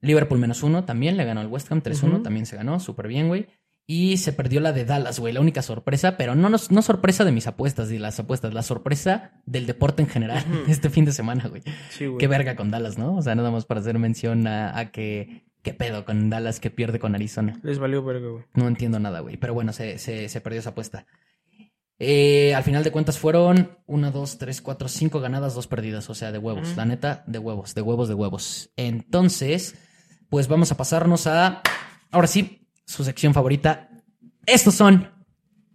Liverpool menos 1 también, le ganó al West Ham 3-1, Ujú. también se ganó, súper bien, güey. Y se perdió la de Dallas, güey, la única sorpresa, pero no, no, no sorpresa de mis apuestas y las apuestas, la sorpresa del deporte en general este fin de semana, güey. sí, güey. Qué verga con Dallas, ¿no? O sea, nada más para hacer mención a, a que ¿Qué pedo con Dallas que pierde con Arizona? Les valió verga, güey. No entiendo nada, güey. Pero bueno, se, se, se perdió esa apuesta. Eh, al final de cuentas fueron una, dos, tres, cuatro, cinco ganadas, dos perdidas. O sea, de huevos. La neta, de huevos, de huevos, de huevos. Entonces, pues vamos a pasarnos a. Ahora sí, su sección favorita. Estos son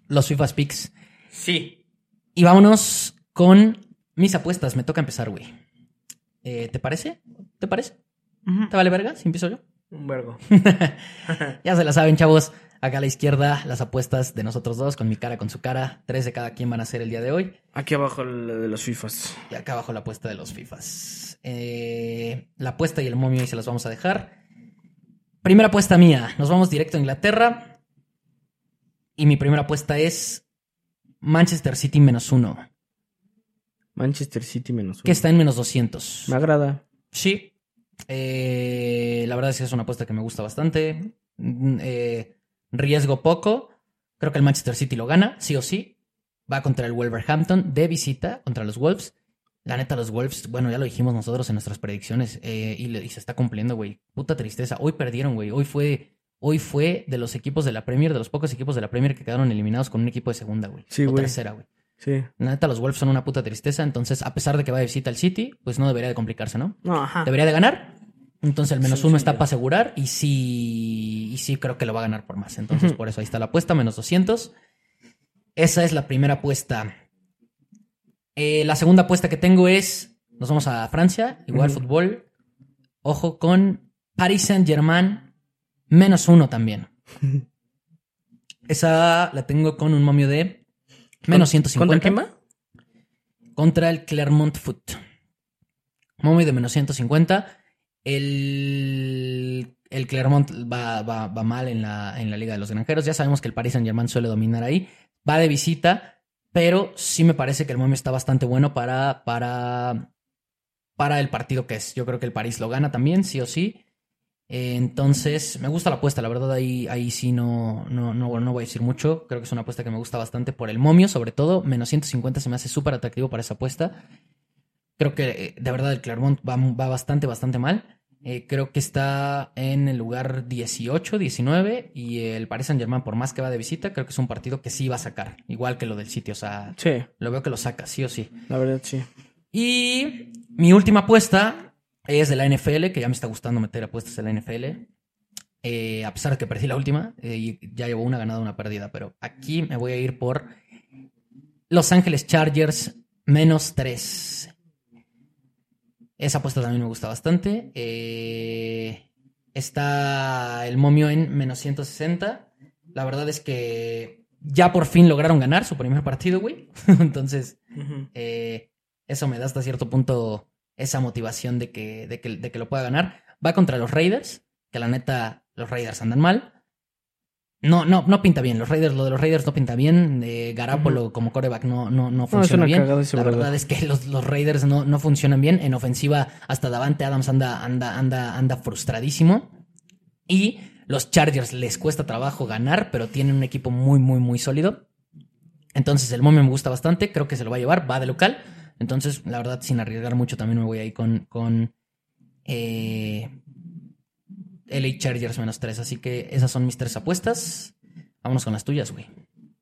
los FIFA Picks. Sí. Y vámonos con mis apuestas. Me toca empezar, güey. Eh, ¿Te parece? ¿Te parece? ¿Te vale verga si empiezo yo? Un vergo. Ya se la saben, chavos. Acá a la izquierda, las apuestas de nosotros dos, con mi cara, con su cara. Tres de cada quien van a ser el día de hoy. Aquí abajo la de los FIFAs. Y acá abajo la apuesta de los FIFAs. Eh, la apuesta y el momio ahí se las vamos a dejar. Primera apuesta mía. Nos vamos directo a Inglaterra. Y mi primera apuesta es Manchester City menos uno. Manchester City menos Que uno. está en menos 200. Me agrada. Sí. Eh, la verdad es que es una apuesta que me gusta bastante. Mm, eh, riesgo poco. Creo que el Manchester City lo gana, sí o sí. Va contra el Wolverhampton de visita contra los Wolves. La neta, los Wolves, bueno, ya lo dijimos nosotros en nuestras predicciones eh, y, le- y se está cumpliendo, güey. Puta tristeza. Hoy perdieron, güey. Hoy fue, hoy fue de los equipos de la Premier, de los pocos equipos de la Premier que quedaron eliminados con un equipo de segunda, güey. Sí, o güey. tercera, güey. Sí. La neta, los Wolves son una puta tristeza. Entonces, a pesar de que va de visita al City, pues no debería de complicarse, ¿no? No, ajá. Debería de ganar. Entonces el menos Sí, uno sí, está para asegurar y sí, y sí creo que lo va a ganar por más. Entonces por eso ahí está la apuesta, menos 200. Esa es la primera apuesta. Eh, la segunda apuesta que tengo es, nos vamos a Francia, igual fútbol. Ojo con Paris Saint Germain, menos uno también. Esa la tengo con un momio de menos 150 ¿Contra va? contra el Clermont Foot. Momio de menos 150. El, el Clermont va, va- va mal en la, en la Liga de los Granjeros. Ya sabemos que el Paris Saint Germain suele dominar ahí. Va de visita, pero sí me parece que el momio está bastante bueno para, para, para el partido que es. Yo creo que el París lo gana también, sí o sí. Eh, Entonces, me gusta la apuesta, la verdad ahí, ahí sí no, no, no, no voy a decir mucho. Creo que es una apuesta que me gusta bastante por el momio, sobre todo. Menos 150 se me hace súper atractivo para esa apuesta. Creo que eh, de verdad el Clermont va, va bastante, bastante mal. Eh, creo que está en el lugar 18, 19 y el Paris Saint Germain, por más que va de visita, creo que es un partido que sí va a sacar, igual que lo del sitio. O sea, Sí, lo veo que lo saca, sí o sí. la verdad sí. Y mi última apuesta es de la NFL, que ya me está gustando meter apuestas en la NFL. Eh, a pesar de que perdí la última, eh, y ya llevo una ganada, una perdida, pero aquí me voy a ir por Los Ángeles Chargers menos 3. Esa apuesta también me gusta bastante. Eh, está el momio en menos 160. La verdad es que ya por fin lograron ganar su primer partido, güey. Entonces, eh, eso me da hasta cierto punto esa motivación de que, de, que, de que lo pueda ganar. Va contra los Raiders, que la neta, los Raiders andan mal. No, no, no pinta bien. Los Raiders, lo de los Raiders no pinta bien. Eh, Garapolo como coreback no, no, no funciona bien. La verdad es que los, los Raiders no, no funcionan bien. En ofensiva, hasta Davante Adams anda, anda, anda, anda frustradísimo. Y los Chargers les cuesta trabajo ganar, pero tienen un equipo muy, muy, muy sólido. Entonces el momio me gusta bastante, creo que se lo va a llevar, va de local. Entonces, la verdad, sin arriesgar mucho, también me voy ahí con, con eh, LA Chargers menos 3. Así que esas son mis tres apuestas. Vámonos con las tuyas, güey.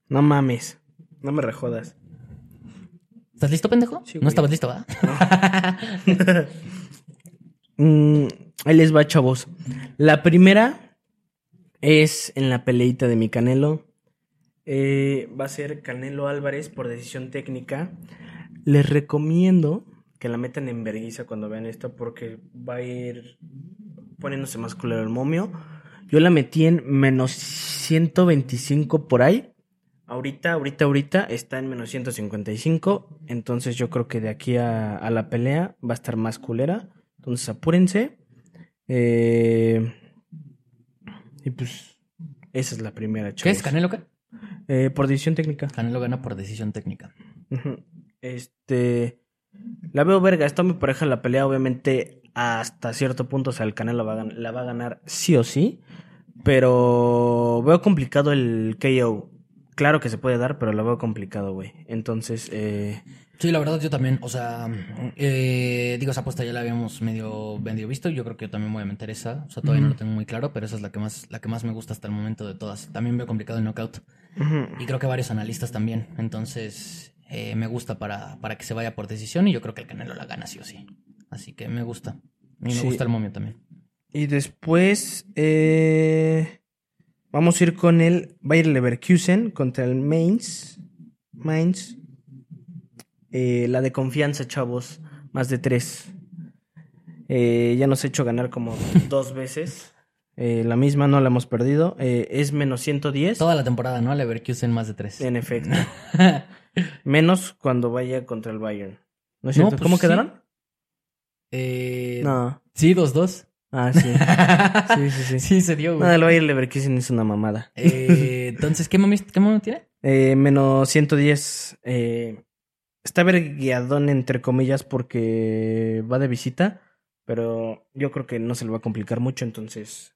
No mames. No me rejodas. ¿Estás listo, pendejo? Sí, no estabas listo, ¿va? Mm, ahí les va, chavos. La primera es en la peleita de mi Canelo. Eh, va a ser Canelo Álvarez por decisión técnica. Les recomiendo que la metan en verguiza cuando vean esto porque va a ir poniéndose más culero el momio. Yo la metí en menos 125 por ahí. Ahorita, ahorita, ahorita está en menos 155. Entonces yo creo que de aquí a, a la pelea va a estar más culera. Entonces apúrense. Eh, y pues esa es la primera, ¿Qué es chavos. Canelo? Eh, por decisión técnica. Canelo gana por decisión técnica. Este. La veo verga. Está muy pareja la pelea. Obviamente, hasta cierto punto, o sea, el Canelo va a la va a ganar sí o sí. Pero veo complicado el KO. claro que se puede dar, pero lo veo complicado, güey. Entonces, eh, Sí, la verdad yo también, o sea, eh, digo, esa apuesta ya la habíamos medio, medio visto, yo creo que yo también voy a meter esa, o sea, todavía no lo tengo muy claro, pero esa es la que más, la que más me gusta hasta el momento de todas. También veo complicado el knockout y creo que varios analistas también, entonces eh, me gusta para, para que se vaya por decisión y yo creo que el Canelo la gana sí o sí. Así que me gusta. Y me Sí. gusta el momio también. Y después eh, vamos a ir con el Bayer Leverkusen contra el Mainz. Mainz. Eh, la de confianza, chavos. Más de tres. Eh, ya nos ha hecho ganar como dos veces. Eh, la misma no la hemos perdido. Eh, es menos 110. Toda la temporada, ¿no? Leverkusen más de tres. En efecto. Menos cuando vaya contra el Bayern. ¿No es No, pues ¿Cómo sí. quedaron? Eh, No. Sí, 2-2. Ah, sí. Sí, sí, sí. Sí, se dio, güey. el Bayer Leverkusen es una mamada. Eh, entonces, ¿qué momio, qué tiene? Eh, menos 110. Eh, está vergueadón, entre comillas, porque va de visita. Pero yo creo que no se le va a complicar mucho, entonces.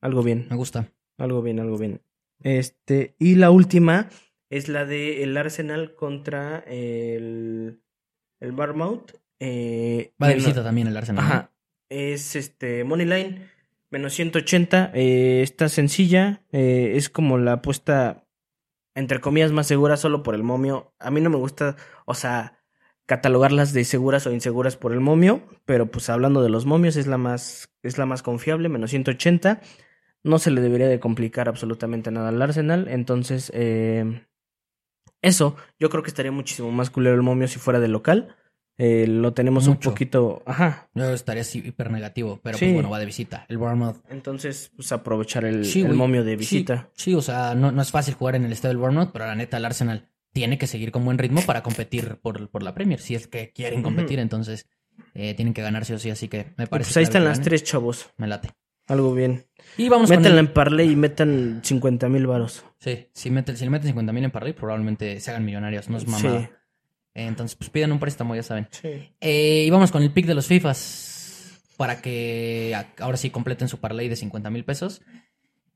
Algo bien, Me gusta. algo bien, algo bien. Este, y la última es la de el Arsenal contra el, el Barmouth. Eh, Va de menos- visita también el Arsenal. Es este Moneyline menos 180. eh, está sencilla. eh, es como la apuesta, entre comillas, más segura solo por el momio. A mí no me gusta, o sea, catalogarlas de seguras o inseguras por el momio. Pero pues hablando de los momios, es la más, es la más confiable, menos 180. No se le debería de complicar absolutamente nada al Arsenal. Entonces, eso, yo creo que estaría muchísimo más culero el momio si fuera de local. Eh, lo tenemos un poquito. Ajá. Yo estaría así hiper negativo, pero Sí. pues bueno, va de visita. El Bournemouth. Entonces, pues aprovechar el, Sí, el güey. momio de visita. Sí, o sea, no, no es fácil jugar en el estadio del Bournemouth, pero la neta, el Arsenal tiene que seguir con buen ritmo para competir por, por la Premier. Si es que quieren competir, entonces eh, tienen que ganar sí o sí. Así que me Y parece pues ahí están las gane. tres, chavos. Me late. Algo bien. Y vamos Métanla el... en Parley y metan 50 mil varos. Sí, si, meten, si le meten 50 mil en Parley, probablemente se hagan millonarios. No es mamada. Entonces, pues pidan un préstamo, ya saben. Sí. Eh, y vamos con el pick de los FIFAs para que ahora sí completen su parlay de 50 mil pesos.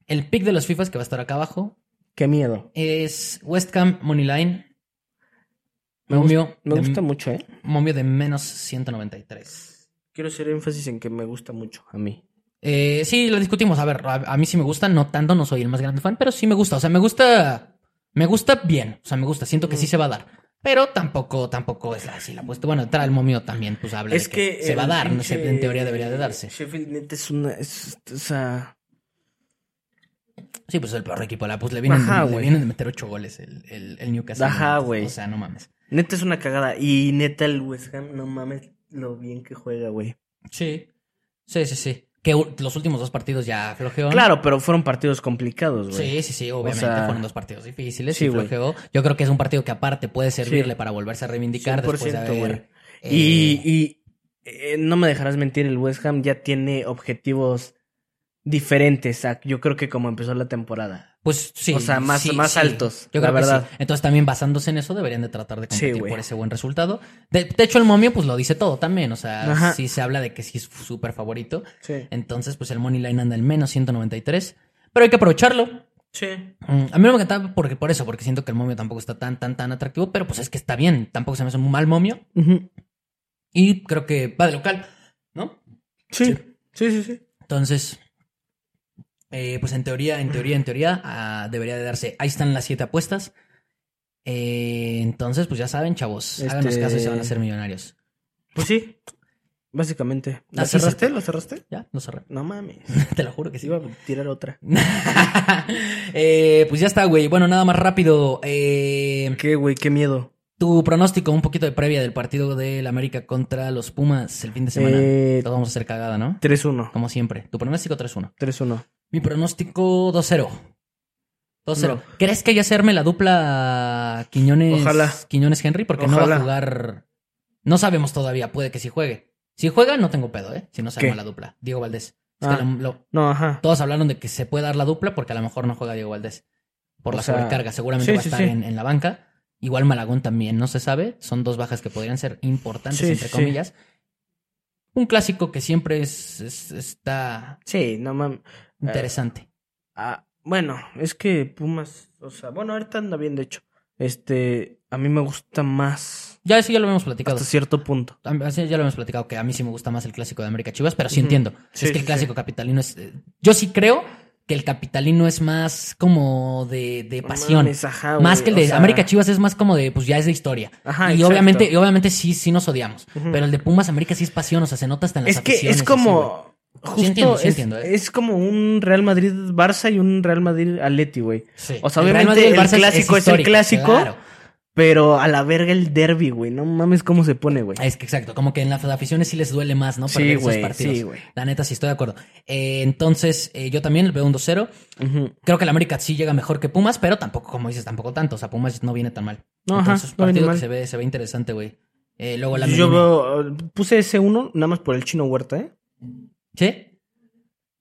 El pick de los FIFAs que va a estar acá abajo Qué miedo. es West Ham Moneyline. Me, Momio, gusta, me de, gusta mucho, ¿eh? momio de menos 193. Quiero hacer énfasis en que me gusta mucho a mí. Eh, sí, lo discutimos. A ver, a, a mí sí me gusta, no tanto, no soy el más grande fan, pero sí me gusta. O sea, me gusta. Me gusta bien. O sea, me gusta. Siento que sí se va a dar. Pero tampoco, tampoco es así la apuesta. Bueno, el momio también, pues habla Es de que, que. se va a dar. Pinche en teoría debería de darse. Sheffield neta es una. Es, o sea. Sí, pues el peor equipo. La, pues le vienen, Ajá, le vienen de meter ocho goles el, el, el Newcastle. Ajá, güey. O sea, no mames. Neta es una cagada. Y neta el West Ham, no mames lo bien que juega, güey. Sí. Sí, sí, sí. Que los últimos dos partidos ya flojeó. Claro, pero fueron partidos complicados, güey. Sí, sí, sí, obviamente sea, fueron dos partidos difíciles sí, y flojeó. Yo creo que es un partido que aparte puede servirle para volverse a reivindicar después de 100%, haber... güey. eh, Y, y eh, no me dejarás mentir, el West Ham ya tiene objetivos diferentes a yo creo que como empezó la temporada. Pues sí. O sea, más- sí, más sí. altos, Yo la creo que verdad. sí. Entonces también basándose en eso deberían de tratar de competir por ese buen resultado. De, de hecho el momio pues lo dice todo también. O sea, Ajá. sí se habla de que sí es súper favorito. Sí. Entonces pues el money line anda en menos 193. Pero hay que aprovecharlo. Sí. Mm, A mí no me encanta porque, por eso, porque siento que el momio tampoco está tan, tan, tan atractivo. Pero pues es que está bien. Tampoco se me hace un mal momio. Ujú. Y creo que va de local, ¿no? sí. Sí. Sí, sí, sí. Entonces, eh, pues en teoría, en teoría, en teoría, ah, debería de darse. Ahí están las siete apuestas. Eh, entonces, pues ya saben, chavos, háganos Este- caso y se van a hacer millonarios. Pues sí. Básicamente. ¿La Así se- cerraste? ¿La cerraste? Ya, lo cerré. No mames. Te lo juro que sí. Iba a tirar otra. Eh, pues ya está, güey. Bueno, nada más rápido. Eh, ¿Qué, güey? Qué miedo. tu pronóstico, un poquito de previa del partido del América contra los Pumas el fin de semana. Eh, Todos vamos a hacer cagada, ¿no? 3-1. Como siempre. Tu pronóstico 3-1. 3-1. Mi pronóstico 2-0. 2-0. No. ¿Crees que ya se arme la dupla Quiñones, Ojalá. Quiñones Henry? Porque no va a jugar. No sabemos todavía, puede que sí juegue. Si juega, no tengo pedo, ¿eh? Si no se arma la dupla. Diego Valdés. Es Ah. que lo- lo- No, ajá. todos hablaron de que se puede dar la dupla porque a lo mejor no juega Diego Valdés. Por O la sea, sobrecarga. Seguramente sí, va a estar sí. En, en la banca. Igual Malagón también, no se sabe. Son dos bajas que podrían ser importantes, Sí, entre sí. comillas. Un clásico que siempre es, es- está Sí, no mames. Interesante. Ah, Bueno, es que Pumas, o sea, bueno, ahorita anda bien, de hecho. Este, a mí me gusta más Ya sí, ya lo hemos platicado. hasta cierto punto. A- ya lo hemos platicado que a mí sí me gusta más el clásico de América Chivas, pero sí entiendo. Sí, es que el clásico capitalino es. eh, Yo sí creo que el capitalino es más como de, pasión. mames, ajá, más que el de sea, América Chivas es más como de, pues ya es de historia. Ajá, y exacto. obviamente, y obviamente sí, sí nos odiamos. Pero el de Pumas América sí es pasión, o sea, se nota hasta en las Es aficiones, es güey. como. Justo entiendo, sí es, entiendo, eh. es como un Real Madrid Barça y un Real Madrid Atleti, güey. Sí. O sea, El obviamente el, es- clásico es, el clásico, claro. pero a la verga el derby, güey. No mames cómo se pone, güey. Es que exacto, como que en las aficiones sí les duele más, ¿no? Sí, Perder esos güey, partidos. sí, güey. La neta, sí estoy de acuerdo. Eh, entonces, eh, yo también veo un 2-0. Ujú. Creo que el América sí llega mejor que Pumas, pero tampoco, como dices, tampoco tanto. O sea, Pumas no viene tan mal. No, ajá, Entonces, partido que se ve, se ve interesante, güey. Luego la Yo veo, puse ese uno nada más por el chino Huerta, ¿eh? ¿Sí?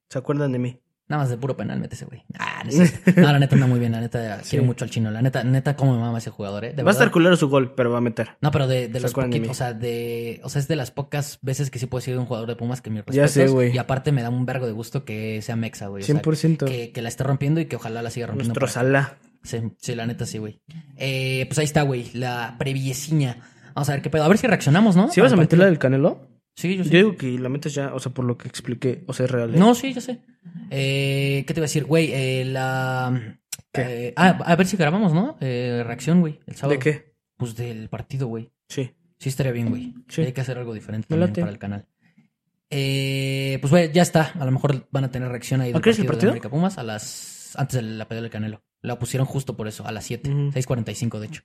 ¿Se acuerdan de mí? Nada más de puro penal, mete ese güey. Ah, no, la neta anda muy bien. La neta, quiero mucho al chino. La neta, neta, cómo me mama ese jugador, ¿eh? De Va a estar culero su gol, pero va a meter. No, pero de, de ¿Se los poquitos, o sea, de, o sea, es de las pocas veces que sí puedo de un jugador de Pumas que mi Ya sé, güey. Y aparte me da un vergo de gusto que sea Mexa, güey. O sea, 100%. que, que la esté rompiendo y que ojalá la siga rompiendo. Nuestro Salah. Sí, sí, la neta sí, güey. Eh, pues ahí está, güey, la previeciña. Vamos a ver qué pedo. A ver si reaccionamos, ¿no? ¿Sí vas a meter la del Canelo? Sí, yo sí. Yo digo que la ya, o sea, por lo que expliqué, o sea, es real. ¿eh? No, sí, yo sé. Eh, ¿Qué te iba a decir, güey? Eh, la... ¿Qué? eh, ah, a ver si grabamos, ¿no? Eh, reacción, güey, el sábado. ¿De qué? Pues del partido, güey. Sí. Sí, estaría bien, güey. Sí. Hay que hacer algo diferente también para el canal. Eh, pues, güey, ya está. A lo mejor van a tener reacción ahí ¿A qué es el partido de? América Pumas a las... Antes de la pelea del Canelo. La pusieron justo por eso, a las 7. Ujú. 6.45, de hecho.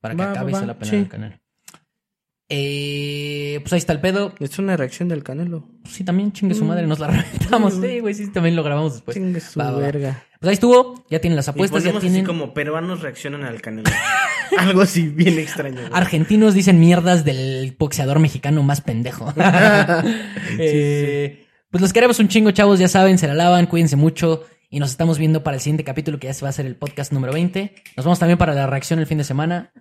Para que Va, acabe y va, va. la pelea Sí. del Canelo. Eh, pues ahí está el pedo. Es una reacción del Canelo. Sí, también chingue su madre, nos la reventamos. Mm. Sí, güey, sí, también lo grabamos después. Chingue su Va, va, va. verga. Pues ahí estuvo, ya tienen las Y apuestas, ya ponemos tienen. así como peruanos reaccionan al Canelo. Algo así bien extraño. güey. Argentinos dicen mierdas del boxeador mexicano más pendejo. Eh, Pues los queremos un chingo, chavos, ya saben, se la lavan, cuídense mucho. Y nos estamos viendo para el siguiente capítulo, que ya se va a hacer el podcast número 20. Nos vemos también para la reacción el fin de semana.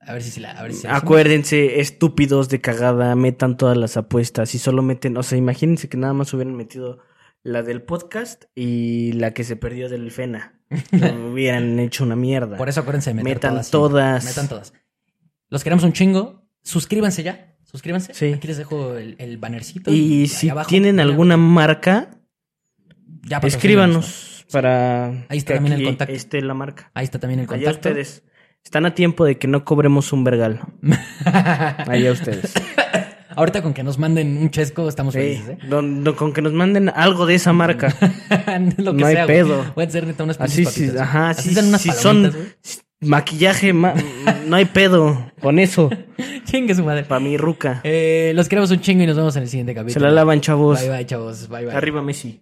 A ver si se la. A ver si. Acuérdense, estúpidos de cagada, metan todas las apuestas y solo meten, o sea, imagínense que nada más hubieran metido la del podcast y la que se perdió del Fena. No hubieran hecho una mierda. Por eso acuérdense de meter Metan todas. todas. Metan todas. Los queremos un chingo. Suscríbanse ya. Suscríbanse. Sí. Aquí les dejo el, el bannercito. Y ahí si abajo. tienen alguna marca, Ya escríbanos para Ahí está que también el contacto. esté la marca. Ahí está también el Allá contacto. ustedes. Están a tiempo de que no cobremos un vergal. Allá ustedes. Ahorita con que nos manden un chesco estamos Sí, felices, ¿eh? don- don- con que nos manden algo de esa marca. Lo que No hay sea, güey. pedo. Pueden ser neta unas Así sí, ajá, Así sí, unas si son maquillaje, ma- no hay pedo con eso. Chingue su madre. Para mi ruca. Eh, los queremos un chingo y nos vemos en el siguiente capítulo. Se la lavan, chavos. Bye bye, chavos. Bye bye. Arriba Messi.